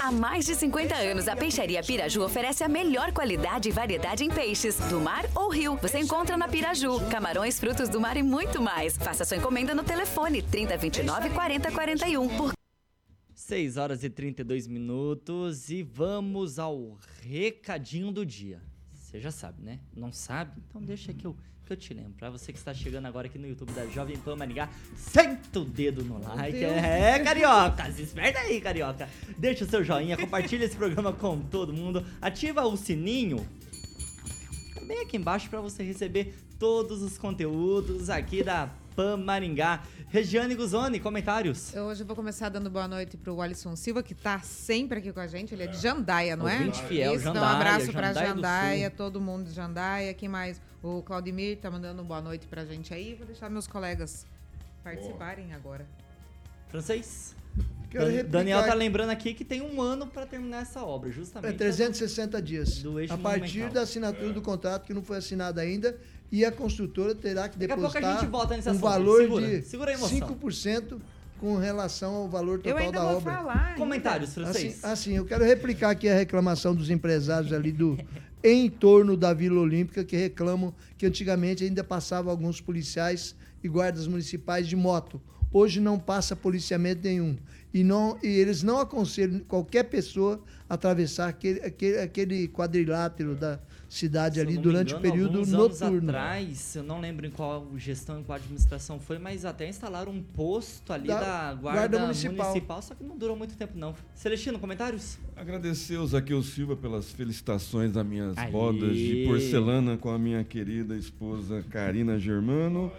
Há mais de 50 anos, a Peixaria Piraju oferece a melhor qualidade e variedade em peixes, do mar ou rio. Você encontra na Piraju, camarões, frutos do mar e muito mais. Faça sua encomenda no telefone 3029 4041. Por 6 horas e 32 minutos e vamos ao recadinho do dia. Você já sabe, né? Não sabe? Então deixa que eu, que eu te lembro. Pra você que está chegando agora aqui no YouTube da Jovem Pan Maringá, senta o dedo no like. É, carioca, se esperta aí, carioca. Deixa o seu joinha, compartilha esse programa com todo mundo, ativa o sininho bem aqui embaixo para você receber todos os conteúdos aqui da Pan Maringá. Regiane Guzoni, comentários. Eu hoje vou começar dando boa noite pro Alisson Silva, que tá sempre aqui com a gente. Ele é de Jandaia, não é? Ouvinte fiel, Isso, então, Jandaia, um abraço pra Jandaia Jandaia, todo mundo de Jandaia. Quem mais? O Claudimir tá mandando boa noite pra gente aí. Vou deixar meus colegas participarem agora. Francês? Quero Daniel tá lembrando aqui que tem um ano para terminar essa obra, É justamente. 360 dias. Do eixo A partir da assinatura do contrato que não foi assinado ainda e a construtora terá que Daqui a pouco a depositar gente volta nesse um assunto. valor Segura, de segura a emoção. 5% com relação ao valor Eu total ainda da vou obra. falar. Comentários, Assim, francês. assim, eu quero replicar aqui a reclamação dos empresários ali do em torno da Vila Olímpica que reclamam que antigamente ainda passavam alguns policiais e guardas municipais de moto. Hoje não passa policiamento nenhum. E, não, e eles não aconselham qualquer pessoa a atravessar aquele, aquele, aquele quadrilátero da cidade Se ali durante engano, o período alguns anos noturno. atrás, eu não lembro em qual gestão, em qual administração foi, mas até instalaram um posto ali Da da, guarda, Guarda municipal. Municipal. só que não durou muito tempo não. Celestino, comentários? Agradecer o Zaqueu Silva pelas felicitações das minhas Aê. bodas de porcelana com a minha querida esposa Karina Germano.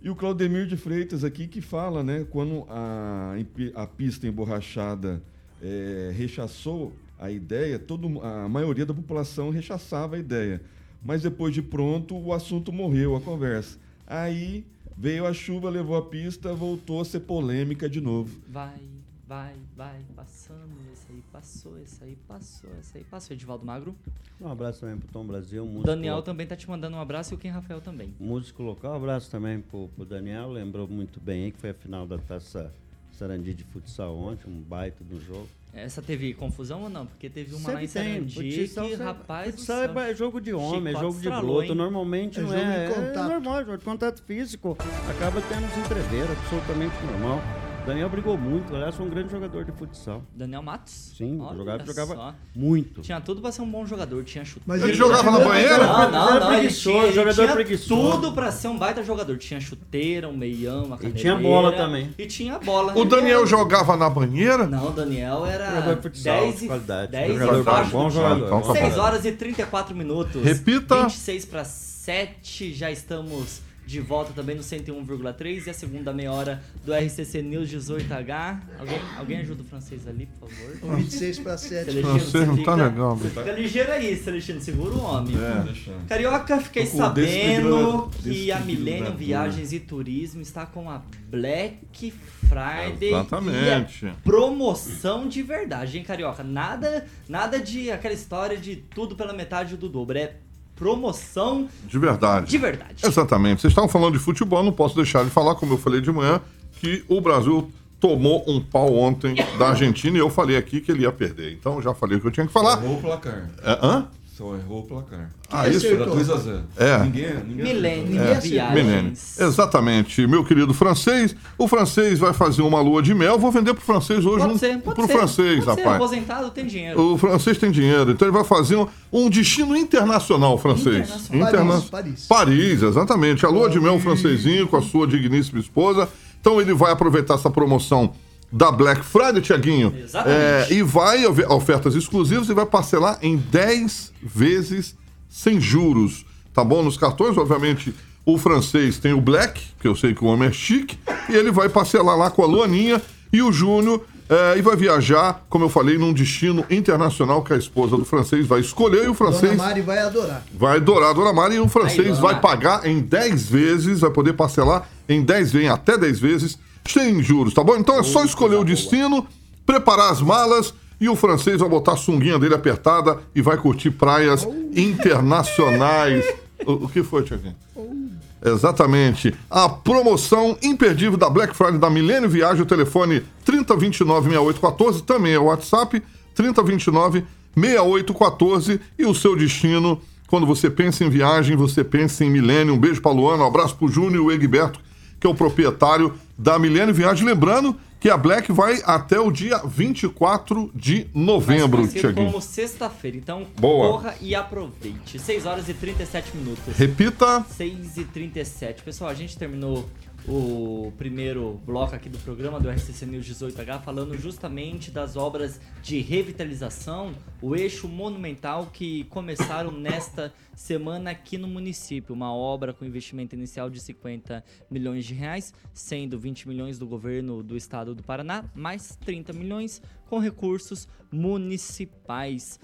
E o Claudemir de Freitas aqui que fala, né, quando a, a pista emborrachada eh, rechaçou a ideia, todo, a maioria da população rechaçava a ideia. Mas depois de pronto, o assunto morreu, a conversa. Aí veio a chuva, levou a pista, voltou a ser polêmica de novo. Vai, vai, vai, passando, esse aí passou, esse aí passou, esse aí passou. Edivaldo Magro. Um abraço também pro Tom Brasil. Músico Daniel local. também tá te mandando um abraço e o Ken Rafael também. Músico local, um abraço também pro, pro Daniel. Lembrou muito bem aí que foi a final da taça Sarandi de futsal ontem, um baita do jogo. Essa teve confusão ou não? Porque teve uma lá em Sempre. Sarandi Futsal que, rapaz futsal céu. é jogo de homem, é jogo de broto. hein? Normalmente É não jogo é. de contato. É normal, jogo de contato físico. Acaba tendo uns entreveiros, absolutamente normal. Daniel brigou muito, aliás, foi um grande jogador de futsal. Daniel Matos? Sim, Olha jogava, jogava só. muito. Tinha tudo pra ser um bom jogador, tinha chute. Mas Ele jogava na banheira? Não, não, não, ele preguiçoso, tinha, ele jogador tinha preguiçoso. tudo pra ser um baita jogador. Tinha chuteira, um meião, uma E caneleira. tinha bola também. E tinha bola. O Daniel jogava na banheira? Não, o Daniel era Jogador de futsal, 10 de e, qualidade. 10 Jogador e baixo bom do jogador. Então tá 6 bom. horas e 34 minutos. Repita. 26 para 7, já estamos de volta também no 101,3 e a segunda meia hora do RCC News 18H. Alguém, alguém ajuda o francês ali, por favor? 26 para 7. Celestino, Francês não tá fica- legal, Você fica ligeiro aí, Celestino, segura o homem. Deixa. Carioca, fiquei sabendo que a. Millennium Viagens e Turismo está com a Black Friday Exatamente. e é promoção de verdade, hein, Carioca? Nada, nada de aquela história de tudo pela metade do dobro. É promoção De verdade. de verdade. Exatamente. Vocês estavam falando de futebol, não posso deixar de falar, como eu falei de manhã, que o Brasil tomou um pau ontem da Argentina e eu falei aqui que ele ia perder. Então eu já falei o que eu tinha que falar. Errou o placar. É, hã? Só errou o placar. Ah, isso? Era 2 a 0 É. Ninguém, ninguém Milênio, É, viagens. Milênio. Exatamente, meu querido francês. O francês vai fazer uma lua de mel. Vou vender pro francês hoje Pode um, ser, pode pro ser. francês, pode Ser, rapaz. aposentado tem dinheiro. O francês tem dinheiro, então ele vai fazer um, um destino internacional francês. Internacional. Paris, Paris. Paris, exatamente. A lua de mel francesinho com a sua digníssima esposa. Então ele vai aproveitar essa promoção da Black Friday, Tiaguinho. Exatamente. e vai haver ofertas exclusivas e vai parcelar em 10 vezes sem juros. Tá bom? Nos cartões, obviamente, o francês tem o Black, que eu sei que o homem é chique, e ele vai parcelar lá com a Luaninha e o Júnior. é, e vai viajar, como eu falei, num destino internacional que a esposa do francês vai escolher e o Dona francês Mari vai adorar. vai adorar a Dona Mari e o francês Aí, vai Dona pagar em 10 vezes, vai poder parcelar em 10 vezes, em até 10 vezes, sem juros, tá bom? Então é só escolher o destino, preparar as malas e o francês vai botar a sunguinha dele apertada e vai curtir praias internacionais. O, o que foi, Tiaguinho? Exatamente. A promoção imperdível da Black Friday da Milênio Viagem, o telefone 3029-6814, também é o WhatsApp, 3029-6814 e o seu destino. Quando você pensa em viagem, você pensa em Milênio. Um beijo para Luana, um abraço para o Júnior e o Egberto, que é o proprietário da Milênio Viagem. Lembrando que a Black vai até o dia 24 de novembro, Tiaguinho. como sexta-feira. Então, Boa. corra e aproveite. 6 horas e 37 minutos. Repita. 6 e 37 Pessoal, a gente terminou o primeiro bloco aqui do programa do RCC News 18H falando justamente das obras de revitalização, o eixo monumental que começaram nesta semana aqui no município. Uma obra com investimento inicial de 50 milhões de reais, sendo 20 milhões do governo do estado do Paraná, mais 30 milhões com recursos municipais.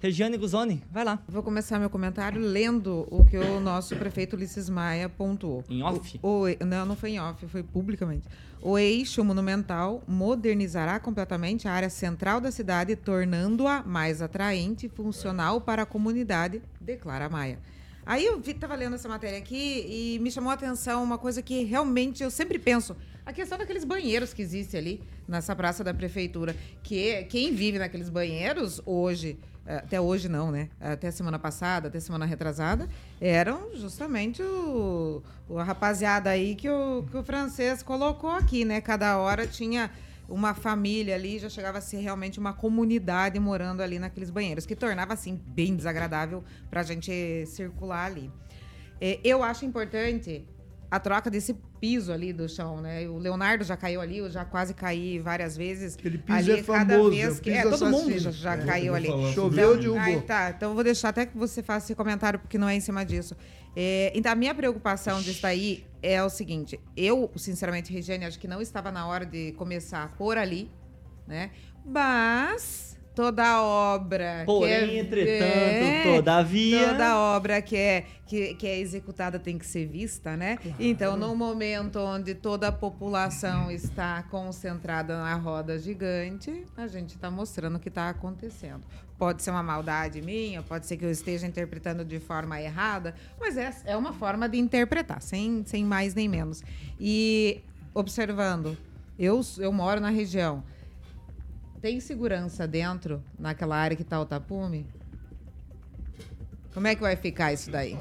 Regiane Guzoni, vai lá. Vou começar meu comentário lendo o que o nosso prefeito Ulisses Maia pontuou. Em off? O, o- não, não foi em off, foi publicamente. O eixo monumental modernizará completamente a área central da cidade, tornando-a mais atraente e funcional para a comunidade, declara Maia. Aí eu vi, tava lendo essa matéria aqui e me chamou a atenção uma coisa que realmente eu sempre penso. A questão daqueles banheiros que existem ali nessa praça da prefeitura. Que quem vive naqueles banheiros hoje, até hoje não, né? Até semana passada, até semana retrasada, eram justamente o, o- a rapaziada aí que o, que o francês colocou aqui, né? Cada hora tinha uma família ali, já chegava a ser realmente uma comunidade morando ali naqueles banheiros, que tornava, assim, bem desagradável para a gente circular ali. É, eu acho importante a troca desse piso ali do chão, né? O Leonardo já caiu ali, eu já quase caí várias vezes. Aquele piso ali, é cada famoso, vez é que é, todo mundo já, já É, caiu ali. falar Choveu, Então, derrubou. ai, tá, então eu vou deixar até que você faça esse comentário porque não é em cima disso. É, então a minha preocupação disso daí é o seguinte: eu, sinceramente, Regiane, acho que não estava na hora de começar por ali, né? Mas toda obra. Porém, que é, entretanto, todavia- Toda obra que é, que, que é executada tem que ser vista, né? Então, no momento onde toda a população está concentrada na roda gigante, a gente está mostrando o que está acontecendo. Pode ser uma maldade minha, pode ser que eu esteja interpretando de forma errada, mas é, é uma forma de interpretar, sem, sem mais nem menos. E observando, eu, eu moro na região. Tem segurança dentro, naquela área que está o tapume? Como é que vai ficar isso daí?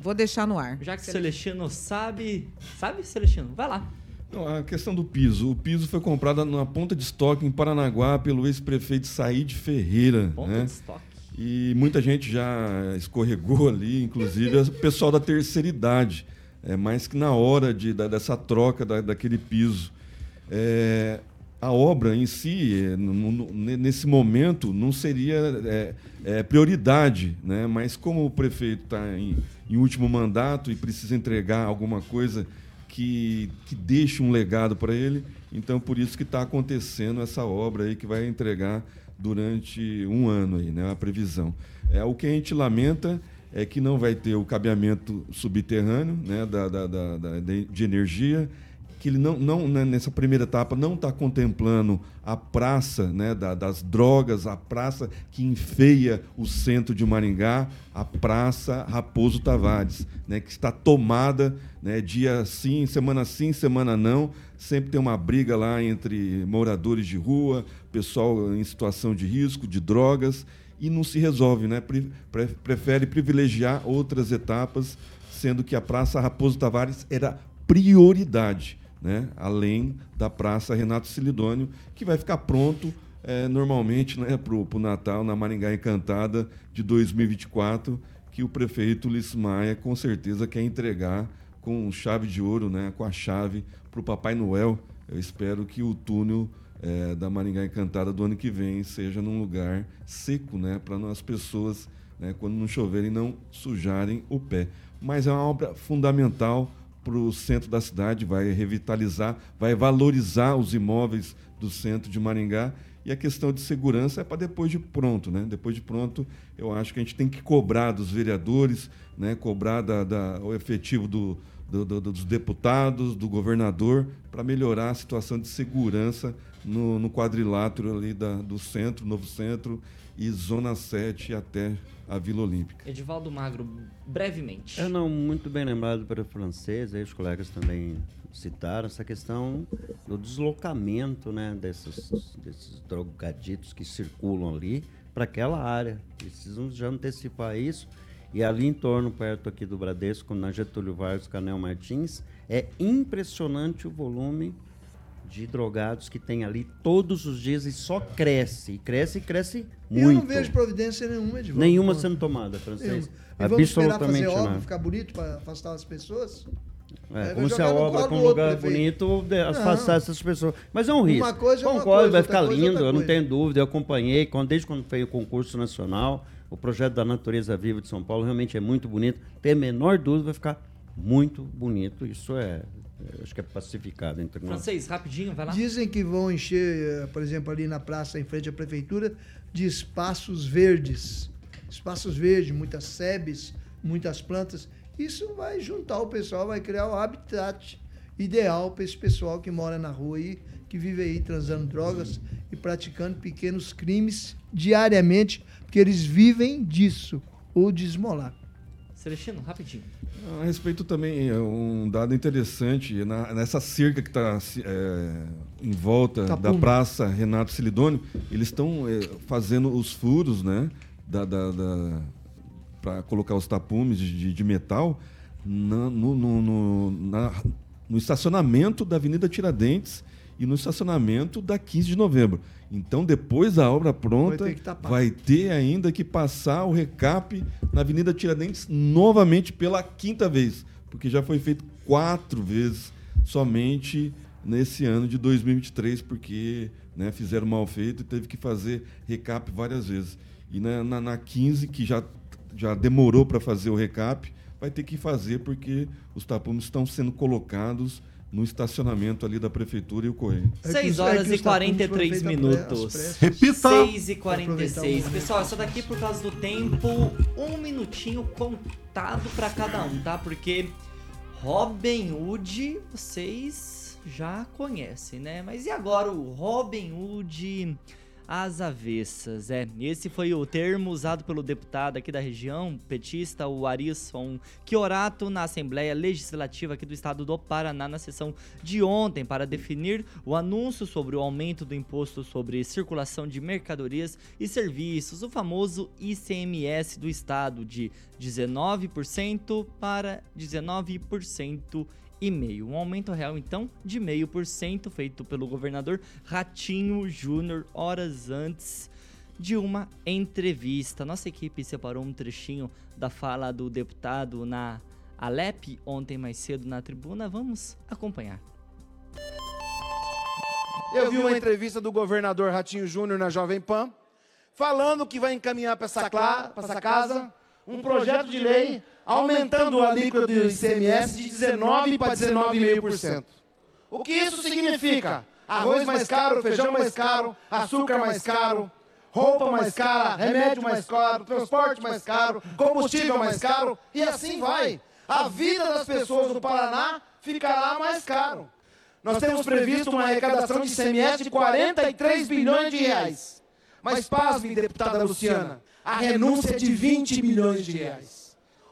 Vou deixar no ar. Já que o Celestino sabe. Sabe, Celestino? Vai lá. Não, a questão do piso. O piso foi comprado na ponta de estoque em Paranaguá pelo ex-prefeito Said Ferreira. Ponta né? de estoque. E muita gente já escorregou ali, inclusive o pessoal da terceira idade. É mais que na hora de, da- dessa troca da- daquele piso. É, a obra em si, nesse momento, não seria é, é, prioridade, né? mas como o prefeito está em, em último mandato e precisa entregar alguma coisa que, que deixe um legado para ele, então por isso que está acontecendo essa obra aí que vai entregar durante um ano aí, né? A previsão. É o que a gente lamenta é que não vai ter o cabeamento subterrâneo, né? Da, da- da- da- de energia que ele não, não né, nessa primeira etapa não está contemplando a praça né, da- das drogas, a praça que enfeia o centro de Maringá, a praça Raposo Tavares, né, que está tomada né, dia sim, semana sim, semana não. Sempre tem uma briga lá entre moradores de rua, pessoal em situação de risco, de drogas. e não se resolve, né? Pre pre prefere privilegiar outras etapas, sendo que a Praça Raposo Tavares era prioridade, né? além da Praça Renato Silidônio, que vai ficar pronto é, normalmente né, para o Natal na Maringá Encantada de 2024, que o prefeito Ulisses Maia com certeza quer entregar com chave de ouro, né, com a chave para o Papai Noel. Eu espero que o túnel é, da Maringá Encantada do ano que vem seja num lugar seco, né, para as pessoas, né, quando não choverem, não sujarem o pé. Mas é uma obra fundamental para o centro da cidade, vai revitalizar, vai valorizar os imóveis do centro de Maringá e a questão de segurança é para depois de pronto, né? Depois de pronto, eu acho que a gente tem que cobrar dos vereadores, né? Cobrar da, da o efetivo do, do, do, dos deputados, do governador, para melhorar a situação de segurança no, no quadrilátero ali da, do centro, Novo Centro e Zona 7 até a Vila Olímpica. Edivaldo Magro, brevemente. É não, muito bem lembrado para o francês, aí os colegas também citaram essa questão do deslocamento né, desses, desses drogaditos que circulam ali para aquela área. Precisam já antecipar isso. E ali em torno, perto aqui do Bradesco, na Getúlio Vargas, Canel Martins, é impressionante o volume de drogados que tem ali todos os dias e só cresce, e cresce e cresce muito. Eu não vejo providência nenhuma, Edvaldo. Nenhuma sendo tomada, francês. E vamos esperar fazer obra, ficar bonito para afastar as pessoas? É, como se a obra com um lugar bonito afastar essas pessoas. Mas é um risco. Uma coisa é uma Concordo, coisa, vai ficar é lindo, eu não tenho dúvida. Eu acompanhei desde quando foi o concurso nacional. O projeto da Natureza Viva de São Paulo realmente é muito bonito. Tem a menor dúvida, vai ficar muito bonito. Isso é, é, acho que é pacificado entre nós. Francês, rapidinho, vai lá. Dizem que vão encher, eh, por exemplo, ali na praça, em frente à prefeitura, de espaços verdes. Espaços verdes, muitas sebes, muitas plantas. Isso vai juntar o pessoal, vai criar o habitat ideal para esse pessoal que mora na rua aí, que vive aí transando drogas e praticando pequenos crimes diariamente, porque eles vivem disso, ou de esmolar. Celestino, rapidinho. A respeito também, é um dado interessante, na- nessa cerca que está em volta da Tapume. Praça Renato Silidônio, eles estão é, fazendo os furos, né, da, para colocar os tapumes de, de- de metal na- no, no- no- na- no estacionamento da Avenida Tiradentes e no estacionamento da 15 de novembro. Então, depois da obra pronta, Vai ter vai ter ainda que passar o recap na Avenida Tiradentes novamente pela quinta vez, porque já foi feito quatro vezes somente nesse ano de 2023, porque né, fizeram mal feito e teve que fazer recap várias vezes. E na, na, na 15, que já, já demorou para fazer o recap, vai ter que fazer porque os tapumes estão sendo colocados no estacionamento ali da prefeitura e o correio. É que 6 os- é horas que e os tapumes 43 foram feitos às minutos. Repita. 6 e Pra aproveitar 46. o- Pessoal, essa daqui por causa do tempo, um minutinho contado pra cada um, tá? Porque Robin Hood vocês já conhecem, né? Mas e agora o Robin Hood às avessas? É, esse foi o termo usado pelo deputado aqui da região, petista, o Arisson Chiorato, na Assembleia Legislativa aqui do estado do Paraná, na sessão de ontem, para definir o anúncio sobre o aumento do imposto sobre circulação de mercadorias e serviços, o famoso ICMS do estado, de 19% para 19% e meio. Um aumento real, então, de meio por cento, feito pelo governador Ratinho Júnior horas antes de uma entrevista. Nossa equipe separou um trechinho da fala do deputado na Alep ontem mais cedo na tribuna. Vamos acompanhar. Eu vi uma entrevista do governador Ratinho Júnior na Jovem Pan, falando que vai encaminhar para essa, essa casa um projeto de lei aumentando a alíquota do ICMS de 19% para 19,5%. O que isso significa? Arroz mais caro, feijão mais caro, açúcar mais caro, roupa mais cara, remédio mais caro, transporte mais caro, combustível mais caro e assim vai. A vida das pessoas do Paraná ficará mais caro. Nós temos previsto uma arrecadação de ICMS de 43 bilhões de reais. Mas pasme, deputada Luciana, a renúncia é de 20 milhões de reais.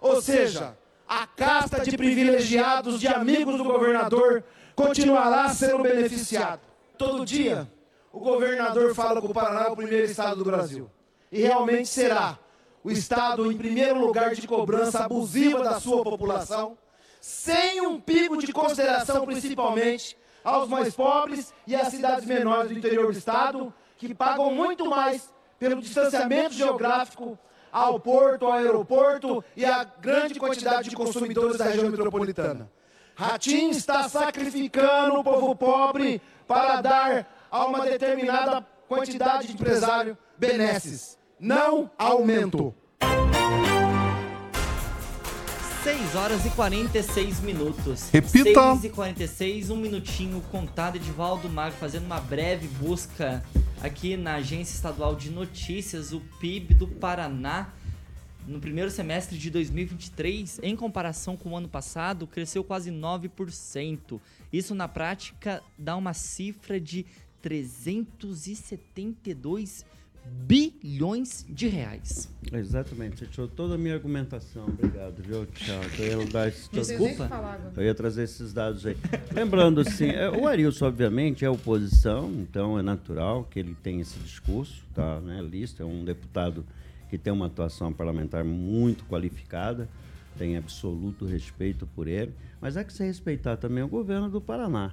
Ou seja, a casta de privilegiados, de amigos do governador, continuará sendo beneficiado. Todo dia, o governador fala que o Paraná é o primeiro estado do Brasil. e realmente será o Estado em primeiro lugar de cobrança abusiva da sua população, sem um pico de consideração, principalmente aos mais pobres e às cidades menores do interior do Estado, que pagam muito mais pelo distanciamento geográfico ao porto, ao aeroporto e à grande quantidade de consumidores da região metropolitana. Ratinho está sacrificando o povo pobre para dar a uma determinada quantidade de empresário benesses. Não aumento. 6 horas e 46 minutos. Repita. 6 e 46, um minutinho contado. Edivaldo Magro fazendo uma breve busca aqui na Agência Estadual de Notícias, o PIB do Paraná. No primeiro semestre de 2023, em comparação com o ano passado, cresceu quase 9%. Isso, na prática, dá uma cifra de 372 bilhões de reais. Exatamente, você tirou toda a minha argumentação. Obrigado, viu, Thiago? Eu ia, dar esses- Desculpa. eu ia trazer esses dados aí. Lembrando, assim, é, o Arilson, obviamente, é oposição, então é natural que ele tenha esse discurso, tá? Né? Lista, é um deputado que tem uma atuação parlamentar muito qualificada, tem absoluto respeito por ele, mas há que se respeitar também o governo do Paraná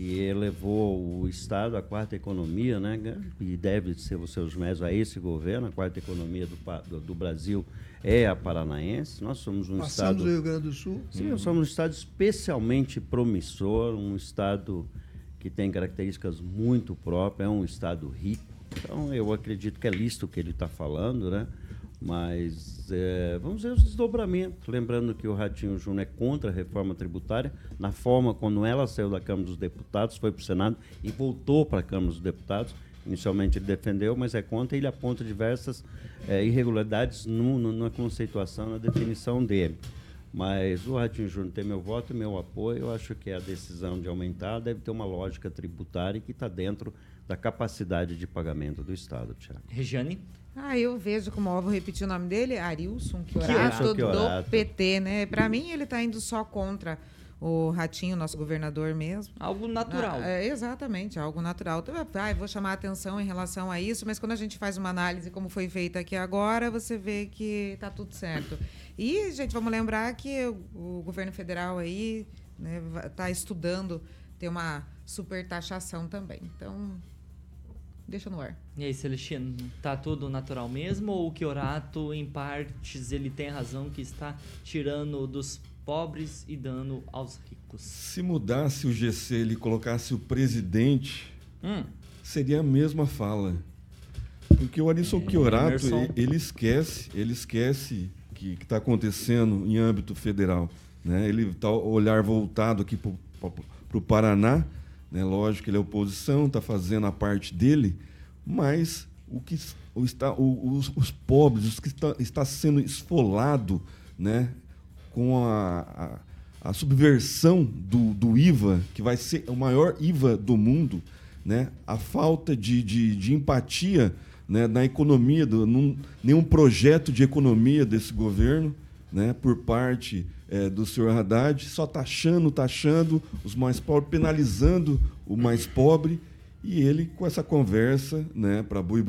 que elevou o Estado à quarta economia, né? E deve ser os seus méritos a esse governo. A quarta economia do, do, do Brasil é a paranaense. Nós somos um Passamos Estado. o Rio Grande do Sul. Sim, nós somos um Estado especialmente promissor, um Estado que tem características muito próprias, é um Estado rico. Então, eu acredito que é lícito o que ele está falando, né? Mas é, vamos ver os desdobramentos. Lembrando que o Ratinho Júnior é contra a reforma tributária, na forma quando ela saiu da Câmara dos Deputados, foi para o Senado e voltou para a Câmara dos Deputados. Inicialmente ele defendeu, mas é contra e ele aponta diversas é, irregularidades no, no- na conceituação, na definição dele. Mas o Ratinho Júnior tem meu voto e meu apoio. Eu acho que a decisão de aumentar deve ter uma lógica tributária que está dentro da capacidade de pagamento do Estado, Tiago. Regiane? Ah, eu vejo como, ó, vou repetir o nome dele, Arilson Chiorato. Do PT, né? Para mim, ele está indo só contra o Ratinho, nosso governador mesmo. Algo natural. Ah, é, exatamente, algo natural. Então, ah, vou chamar a atenção em relação a isso, mas quando a gente faz uma análise como foi feita aqui agora, você vê que está tudo certo. E, gente, vamos lembrar que o, governo federal aí está estudando ter uma super taxação também. Então, deixa no ar. E aí, Celestino, tá tudo natural mesmo ou o Chiorato, em partes, ele tem razão que está tirando dos pobres e dando aos ricos? Se mudasse o GC, ele colocasse o presidente, Hum. seria a mesma fala. Porque o Arisson É, Chiorato, ele, ele esquece, ele esquece que está acontecendo em âmbito federal. Né? Ele está o olhar voltado aqui para o Paraná, né? lógico que ele é oposição, está fazendo a parte dele, mas o que o está, o- os, os pobres, os que está, está sendo esfolado né? com a, a, a subversão do, do IVA, que vai ser o maior IVA do mundo, né? a falta de, de, de empatia né? na economia, do, num, nenhum projeto de economia desse governo, né? por parte eh, do senhor Haddad, só taxando, taxando os mais pobres, penalizando o mais pobre, e ele com essa conversa né? para boi,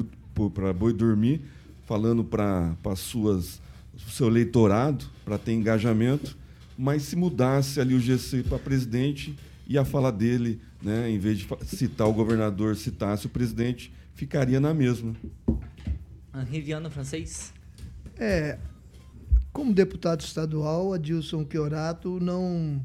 pra boi dormir, falando para suas o seu eleitorado para ter engajamento, mas se mudasse ali o GC para presidente e a fala dele, né, em vez de citar o governador, citasse o presidente, ficaria na mesma. Riviano francês? É, como deputado estadual, Adilson Chiorato não,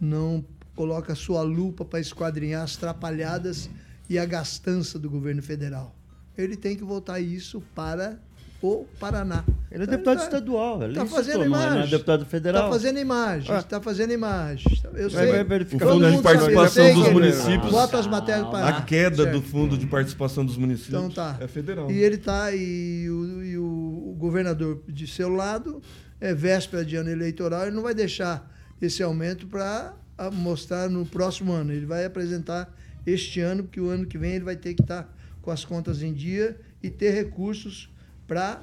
não coloca sua lupa para esquadrinhar as trapalhadas e a gastança do governo federal. Ele tem que votar isso para o Paraná. Ele é deputado estadual, ele Está citou, fazendo é- não é imagem. deputado federal. Está fazendo imagem. Ah. Está fazendo imagem. Eu Vai- sei. vai verificar. Todo O fundo de sabe, participação dos ele- municípios. Bota as matérias para A queda do fundo de participação dos municípios Então tá. é federal. E ele tá e o, e o governador de seu lado é véspera de ano eleitoral, ele não vai deixar esse aumento para mostrar no próximo ano. Ele vai apresentar este ano, porque o ano que vem ele vai ter que estar com as contas em dia e ter recursos para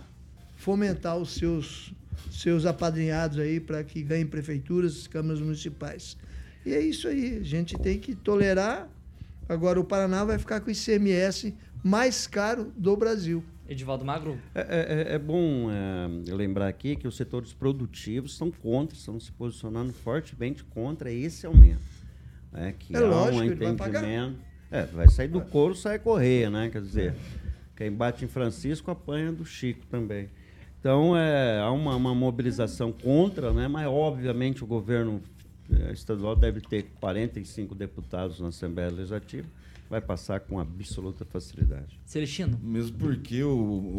fomentar os seus seus apadrinhados aí para que ganhem prefeituras, câmaras municipais. E é isso aí, a gente tem que tolerar. Agora o Paraná vai ficar com o ICMS mais caro do Brasil. Edivaldo Magro? É, é- é bom é, lembrar aqui que os setores produtivos estão contra, estão se posicionando fortemente contra esse aumento. né, que É há lógico, um ele vai pagar. entendimento. É, vai sair do couro, sai correia, né? Quer dizer, quem bate em Francisco apanha do Chico também. Então, é, há uma, uma mobilização contra, né? mas obviamente o governo eh, estadual deve ter 45 deputados na Assembleia Legislativa, vai passar com absoluta facilidade. Celestino? Mesmo porque o,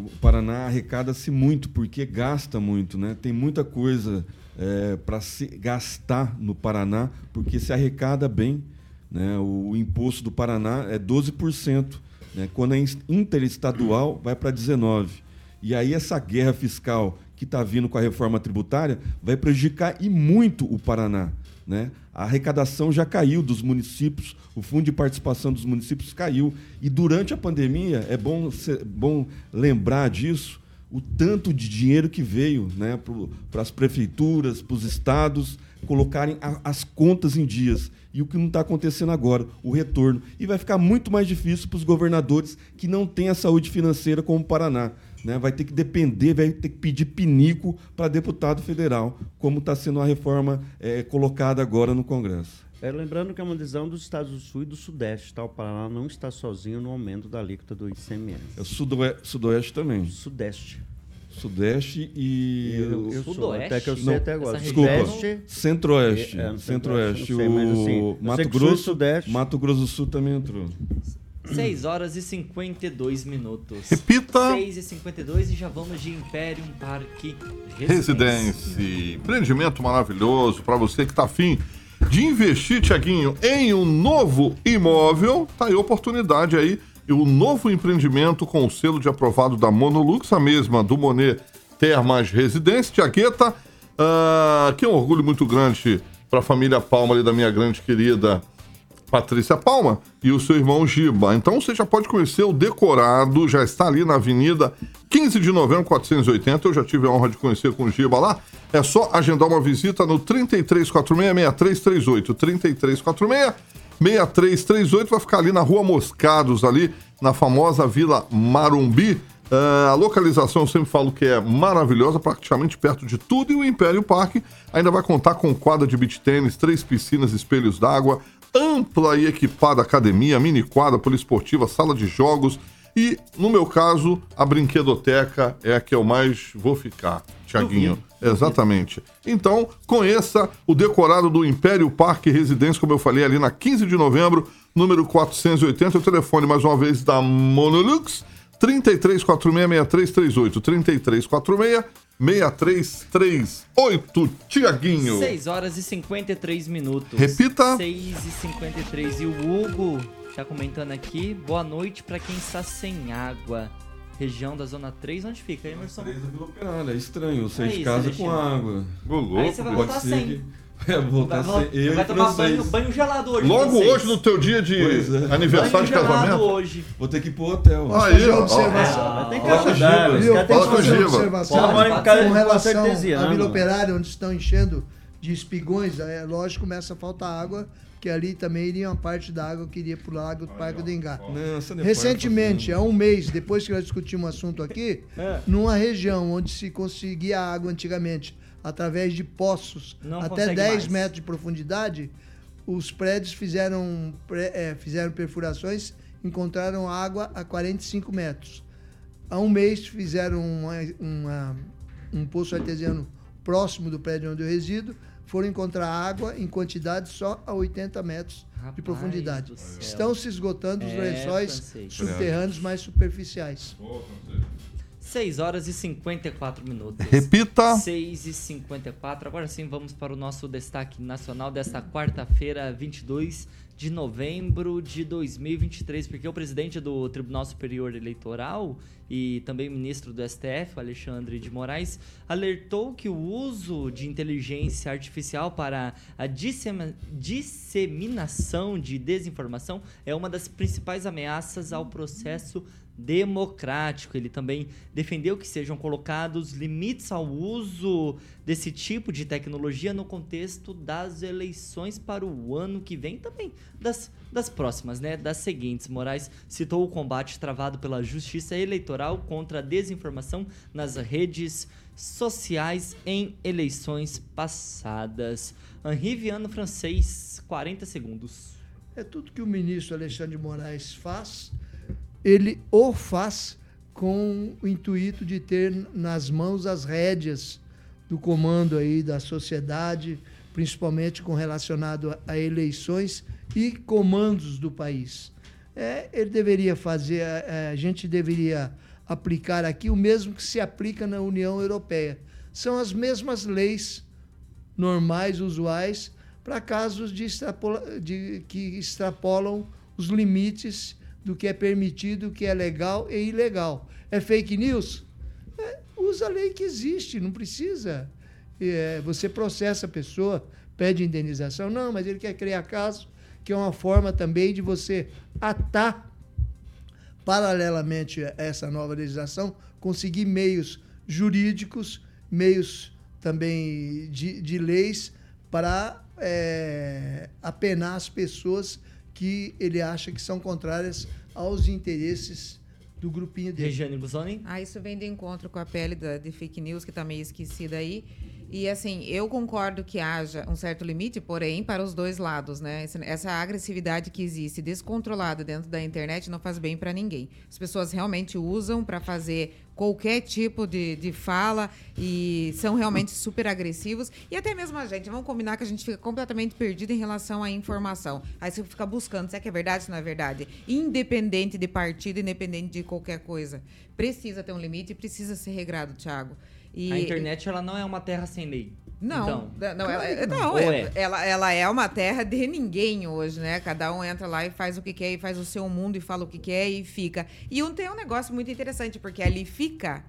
o Paraná arrecada-se muito, porque gasta muito, né? Tem muita coisa para se gastar no Paraná, porque se arrecada bem. Né? O, o imposto do Paraná é 12%. Né? Quando é interestadual, vai para 19%. E aí essa guerra fiscal que está vindo com a reforma tributária vai prejudicar e muito o Paraná. Né? A arrecadação já caiu dos municípios, o fundo de participação dos municípios caiu. E durante a pandemia, é bom, ser- bom lembrar disso, o tanto de dinheiro que veio né, para as prefeituras, para os estados, colocarem a- as contas em dias. E o que não está acontecendo agora, o retorno. E vai ficar muito mais difícil para os governadores que não têm a saúde financeira como o Paraná. Né? Vai ter que depender, vai ter que pedir pinico para deputado federal, como está sendo a reforma eh, colocada agora no Congresso. É, lembrando que é uma decisão dos estados do Sul e do Sudeste, tá? O Paraná não está sozinho no aumento da alíquota do ICMS. É o sudoe- Sudoeste também. Sudeste. Sudeste e. Eu- eu sou, até que eu sei Não, até agora. Desculpa. Sudeste- Centro-Oeste. É, no Centro-Oeste. Centro-Oeste, não sei, mas assim, o eu Mato e Grosso. Sudeste. Mato Grosso do Sul também entrou. 6 horas e 52 minutos. Repita. 6 e 52 e já vamos de Imperium Parque Residência. Empreendimento maravilhoso para você que tá afim de investir, Tiaguinho, em um novo imóvel. Tá aí a oportunidade aí. E o novo empreendimento com o selo de aprovado da Monolux, a mesma do Monet Termas Residência, Tiagueta, ah, que é um orgulho muito grande para a família Palma ali da minha grande querida Patrícia Palma e o seu irmão Giba. Então você já pode conhecer o decorado, já está ali na Avenida 15 de Novembro 480. Eu já tive a honra de conhecer com o Giba lá. É só agendar uma visita no 3346-6338. 3346-6338 vai ficar ali na Rua Moscados, ali na famosa Vila Marumbi. Ah, a localização eu sempre falo que é maravilhosa, praticamente perto de tudo. E o Império Parque ainda vai contar com quadra de beach tênis, três piscinas, espelhos d'água, ampla e equipada academia, mini quadra poliesportiva, sala de jogos. E, no meu caso, a brinquedoteca é a que eu mais vou ficar, Tiaguinho. Exatamente. Então, conheça o decorado do Império Parque Residência, como eu falei, ali na 15 de novembro, número 480. O telefone, mais uma vez, da Monolux, 3346-6338. 3346-6338. Tiaguinho. 6 horas e 53 minutos. Repita. 6 e 53. E o Hugo tá comentando aqui. Boa noite pra quem está sem água. Região da Zona 3, onde fica, Emerson? Operário, é estranho, você É de casa com água. Aí você vai ser sem. que- É, voltar Vai, sem. Eu vai e tomar banho, banho gelado hoje. Logo vocês. hoje, no teu dia de Pois é. aniversário de Banho gelado casamento. hoje. Vou ter que ir pro hotel. Aí, uma ó, observação. ó. Tem caras têm Fala com o de relação à artesiano. Vila Operária, onde estão enchendo de espigões, é lógico, começa a faltar água, que ali também iria uma parte da água que iria para o lago do Parque do Engá. Não é Recentemente, há um mês, depois que nós discutimos um assunto aqui, É. numa região onde se conseguia água antigamente através de poços Não até consegue 10 mais. metros de profundidade, os prédios fizeram, é, fizeram perfurações, encontraram água a 45 metros. Há um mês fizeram uma- uma- um poço artesiano próximo do prédio onde eu resido, foram encontrar água em quantidade só a 80 metros de Rapaz profundidade. do céu. Estão se esgotando os É, lençóis francês. subterrâneos mais superficiais. 6 horas e 54 minutos. Repita. 6 e 54. Agora sim, vamos para o nosso destaque nacional desta quarta-feira, 22 de novembro de 2023, porque o presidente do Tribunal Superior Eleitoral e também ministro do STF, Alexandre de Moraes, alertou que o uso de inteligência artificial para a disseminação de desinformação é uma das principais ameaças ao processo democrático. Ele também defendeu que sejam colocados limites ao uso desse tipo de tecnologia no contexto das eleições para o ano que vem, também das, das próximas, né? Das seguintes. Moraes citou o combate travado pela Justiça Eleitoral contra a desinformação nas redes sociais em eleições passadas. Henri Viano Francês, 40 segundos. É tudo que o ministro Alexandre Moraes faz, ele o faz com o intuito de ter nas mãos as rédeas do comando aí da sociedade, principalmente com relacionado a, eleições e comandos do país. É, ele deveria fazer, a, a gente deveria aplicar aqui o mesmo que se aplica na União Europeia. São as mesmas leis normais, usuais, para casos de, extrapola, de que extrapolam os limites do que é permitido, que é legal e ilegal. É fake news? É, usa a lei que existe, não precisa. É, você processa a pessoa, pede indenização. Não, mas ele quer criar caso, que é uma forma também de você atar, paralelamente a essa nova legislação, conseguir meios jurídicos, meios também de, de leis para é, apenar as pessoas que ele acha que são contrárias aos interesses do grupinho dele. Regiane Busoni? Ah, isso vem de encontro com a pele da, de fake news, que está meio esquecida aí. E assim, eu concordo que haja um certo limite, porém, para os dois lados, né? Essa agressividade que existe descontrolada dentro da internet não faz bem para ninguém. As pessoas realmente usam para fazer qualquer tipo de, de fala e são realmente super agressivos. E até mesmo a gente, vamos combinar que a gente fica completamente perdido em relação à informação. Aí você fica buscando se é que é verdade, se não é verdade. Independente de partido, independente de qualquer coisa. Precisa ter um limite e precisa ser regrado, Thiago. E, a internet ela não é uma terra sem lei. Não, então, não, ela, não, é, ela, ela é uma terra de ninguém hoje, né? Cada um entra lá e faz o que quer, e faz o seu mundo e fala o que quer e fica. E um tem um negócio muito interessante, porque ali fica,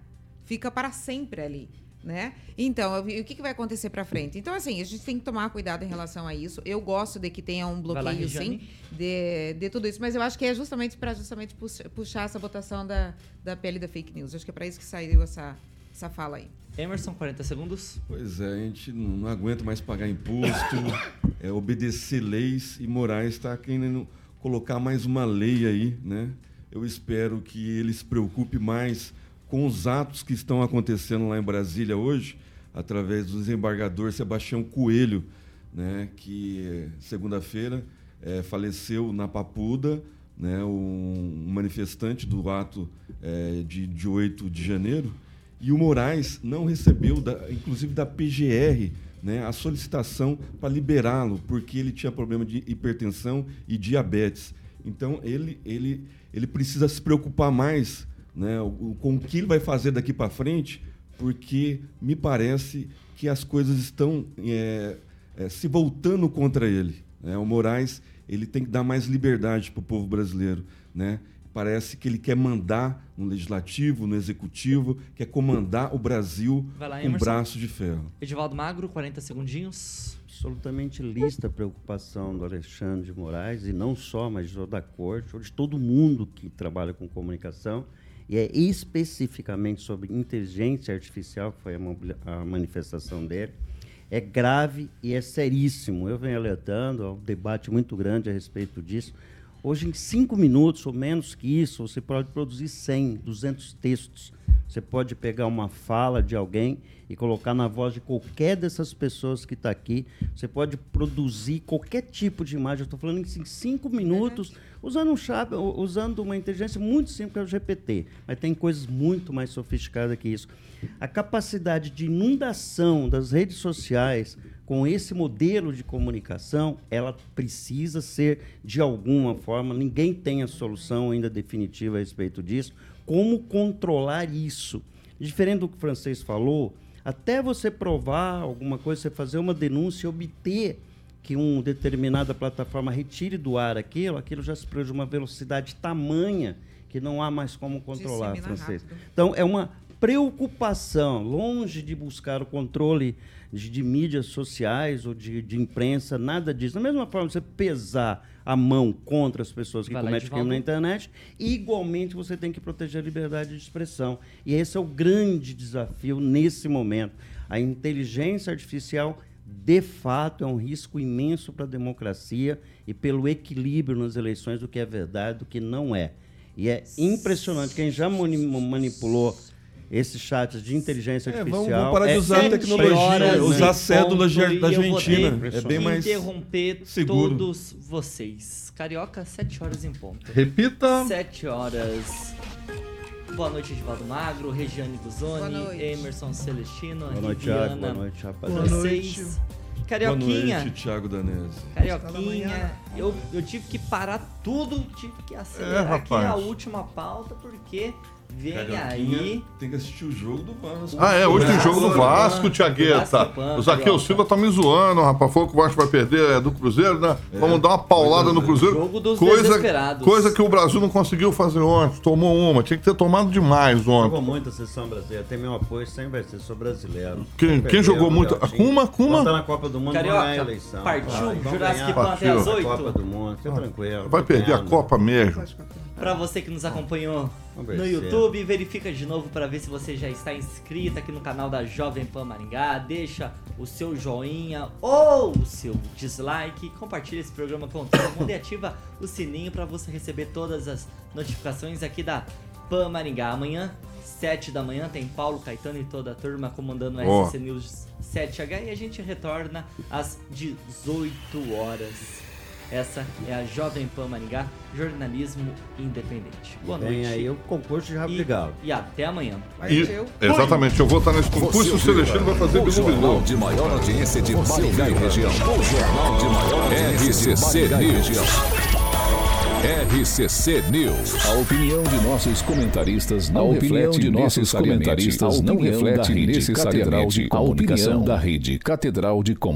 fica para sempre ali. Né? Então, o que, que vai acontecer para frente? Então, assim, a gente tem que tomar cuidado em relação a isso. Eu gosto de que tenha um bloqueio, lá, sim, de, de tudo isso, mas eu acho que é justamente para justamente puxar essa votação da, da pele da fake news. Acho que é para isso que saiu essa, essa fala aí. Emerson, 40 segundos. Pois é, a gente não, aguenta mais pagar imposto, é, obedecer leis e Moraes está querendo colocar mais uma lei aí, né? Eu espero que ele se preocupe mais com os atos que estão acontecendo lá em Brasília hoje, através do desembargador Sebastião Coelho, né, que segunda-feira é, faleceu na Papuda, né, um manifestante do ato é, de, de 8 de janeiro, e o Moraes não recebeu, da, inclusive da PGR, né, a solicitação para liberá-lo, porque ele tinha problema de hipertensão e diabetes. Então, ele, ele, ele precisa se preocupar mais né, com o que ele vai fazer daqui para frente, porque me parece que as coisas estão é, é, se voltando contra ele. Né? O Moraes ele tem que dar mais liberdade para o povo brasileiro. Né? Parece que ele quer mandar no legislativo, no executivo, quer comandar o Brasil lá, com braço de ferro. Edivaldo Magro, 40 segundinhos. Absolutamente lista a preocupação do Alexandre de Moraes, e não só, mas de toda a corte, de todo mundo que trabalha com comunicação, e é especificamente sobre inteligência artificial, que foi a, a manifestação dele. É grave e é seríssimo. Eu venho alertando, há um debate muito grande a respeito disso Hoje, em cinco minutos ou menos que isso, você pode produzir 100, 200 textos. Você pode pegar uma fala de alguém e colocar na voz de qualquer dessas pessoas que está aqui. Você pode produzir qualquer tipo de imagem. Eu estou falando em cinco minutos, usando, um chave, usando uma inteligência muito simples, que é o GPT. Mas tem coisas muito mais sofisticadas que isso. A capacidade de inundação das redes sociais com esse modelo de comunicação, ela precisa ser de alguma forma, ninguém tem a solução ainda definitiva a respeito disso, como controlar isso. Diferente do que o francês falou, até você provar alguma coisa, você fazer uma denúncia e obter que uma determinada plataforma retire do ar aquilo, aquilo já se produz uma velocidade tamanha que não há mais como controlar, francês. Rápido. Então, é uma preocupação, longe de buscar o controle de, de mídias sociais ou de, de imprensa, nada disso. Da mesma forma, você pesar a mão contra as pessoas que Vai cometem crime na internet, igualmente você tem que proteger a liberdade de expressão. E esse é o grande desafio nesse momento. A inteligência artificial, de fato, é um risco imenso para a democracia e pelo equilíbrio nas eleições do que é verdade e do que não é. E é impressionante. Quem já mani- manipulou esses chats de inteligência É, vamos- artificial. vamos parar de é usar a tecnologia, usar cédulas da Argentina. É bem mais interromper seguro. todos vocês. Carioca, 7 horas em ponto. Repita. 7 horas. Boa noite, Edivaldo Magro, Regiane noite. Emerson Celestino, Boa noite, Thiago. Boa noite, rapaziada. Boa vocês. noite. Carioquinha, Boa noite, Thiago Danese. Carioquinha, eu, eu tive que parar tudo, tive que acelerar É, aqui a última pauta, porque vem Carioquinha aí. Tem que assistir o jogo do Vasco. Ah, é, hoje tem jogo do Vasco, Vasco, Tiagueta. O Zaqueu. Silva tá me zoando, rapaz. Falou que o Vasco vai perder é, do Cruzeiro, né? Vamos dar uma paulada no Cruzeiro. Jogo dos coisa, desesperados. coisa que o Brasil não conseguiu fazer ontem. Tomou uma. Tinha que ter tomado demais Jogou ontem. muito a seleção brasileira. Tem meu apoio, sempre vai ser. Sou brasileiro. Quem- quem jogou muito? Garotinho. Kuma? Kuma? Tá na Copa do Mundo, Carioca, não é eleição. partiu, Vai, vamos Jurassic Pan até às a 8. Copa do Mundo, fica tranquilo. Vai perder a. Copa mesmo. Pra você que nos acompanhou no é. YouTube, verifica de novo para ver se você já está inscrito aqui no canal da Jovem Pan Maringá. Deixa o seu joinha ou o seu dislike. Compartilha esse programa com todo mundo e ativa o sininho para você receber todas as notificações aqui da Pan Maringá. Amanhã, 7 da manhã, tem Paulo Caetano e toda a turma comandando o. SC News 7H e a gente retorna às 18 horas. Essa é a Jovem Pan Maringá, jornalismo independente. Boa noite. Vem aí o concurso de e, Rabrigal. e até amanhã. E- exatamente, eu vou estar nesse concurso. O Celestino vai fazer O bilu jornal bilu. de maior audiência de Maringá e região. O jornal de maior audiência de RCC Maringá e News. região. RCC News. A opinião de nossos comentaristas não reflete de nossos comentaristas não reflete da Rede Catedral necessariamente de a opinião Comunicação. da Rede Catedral de Comunicação.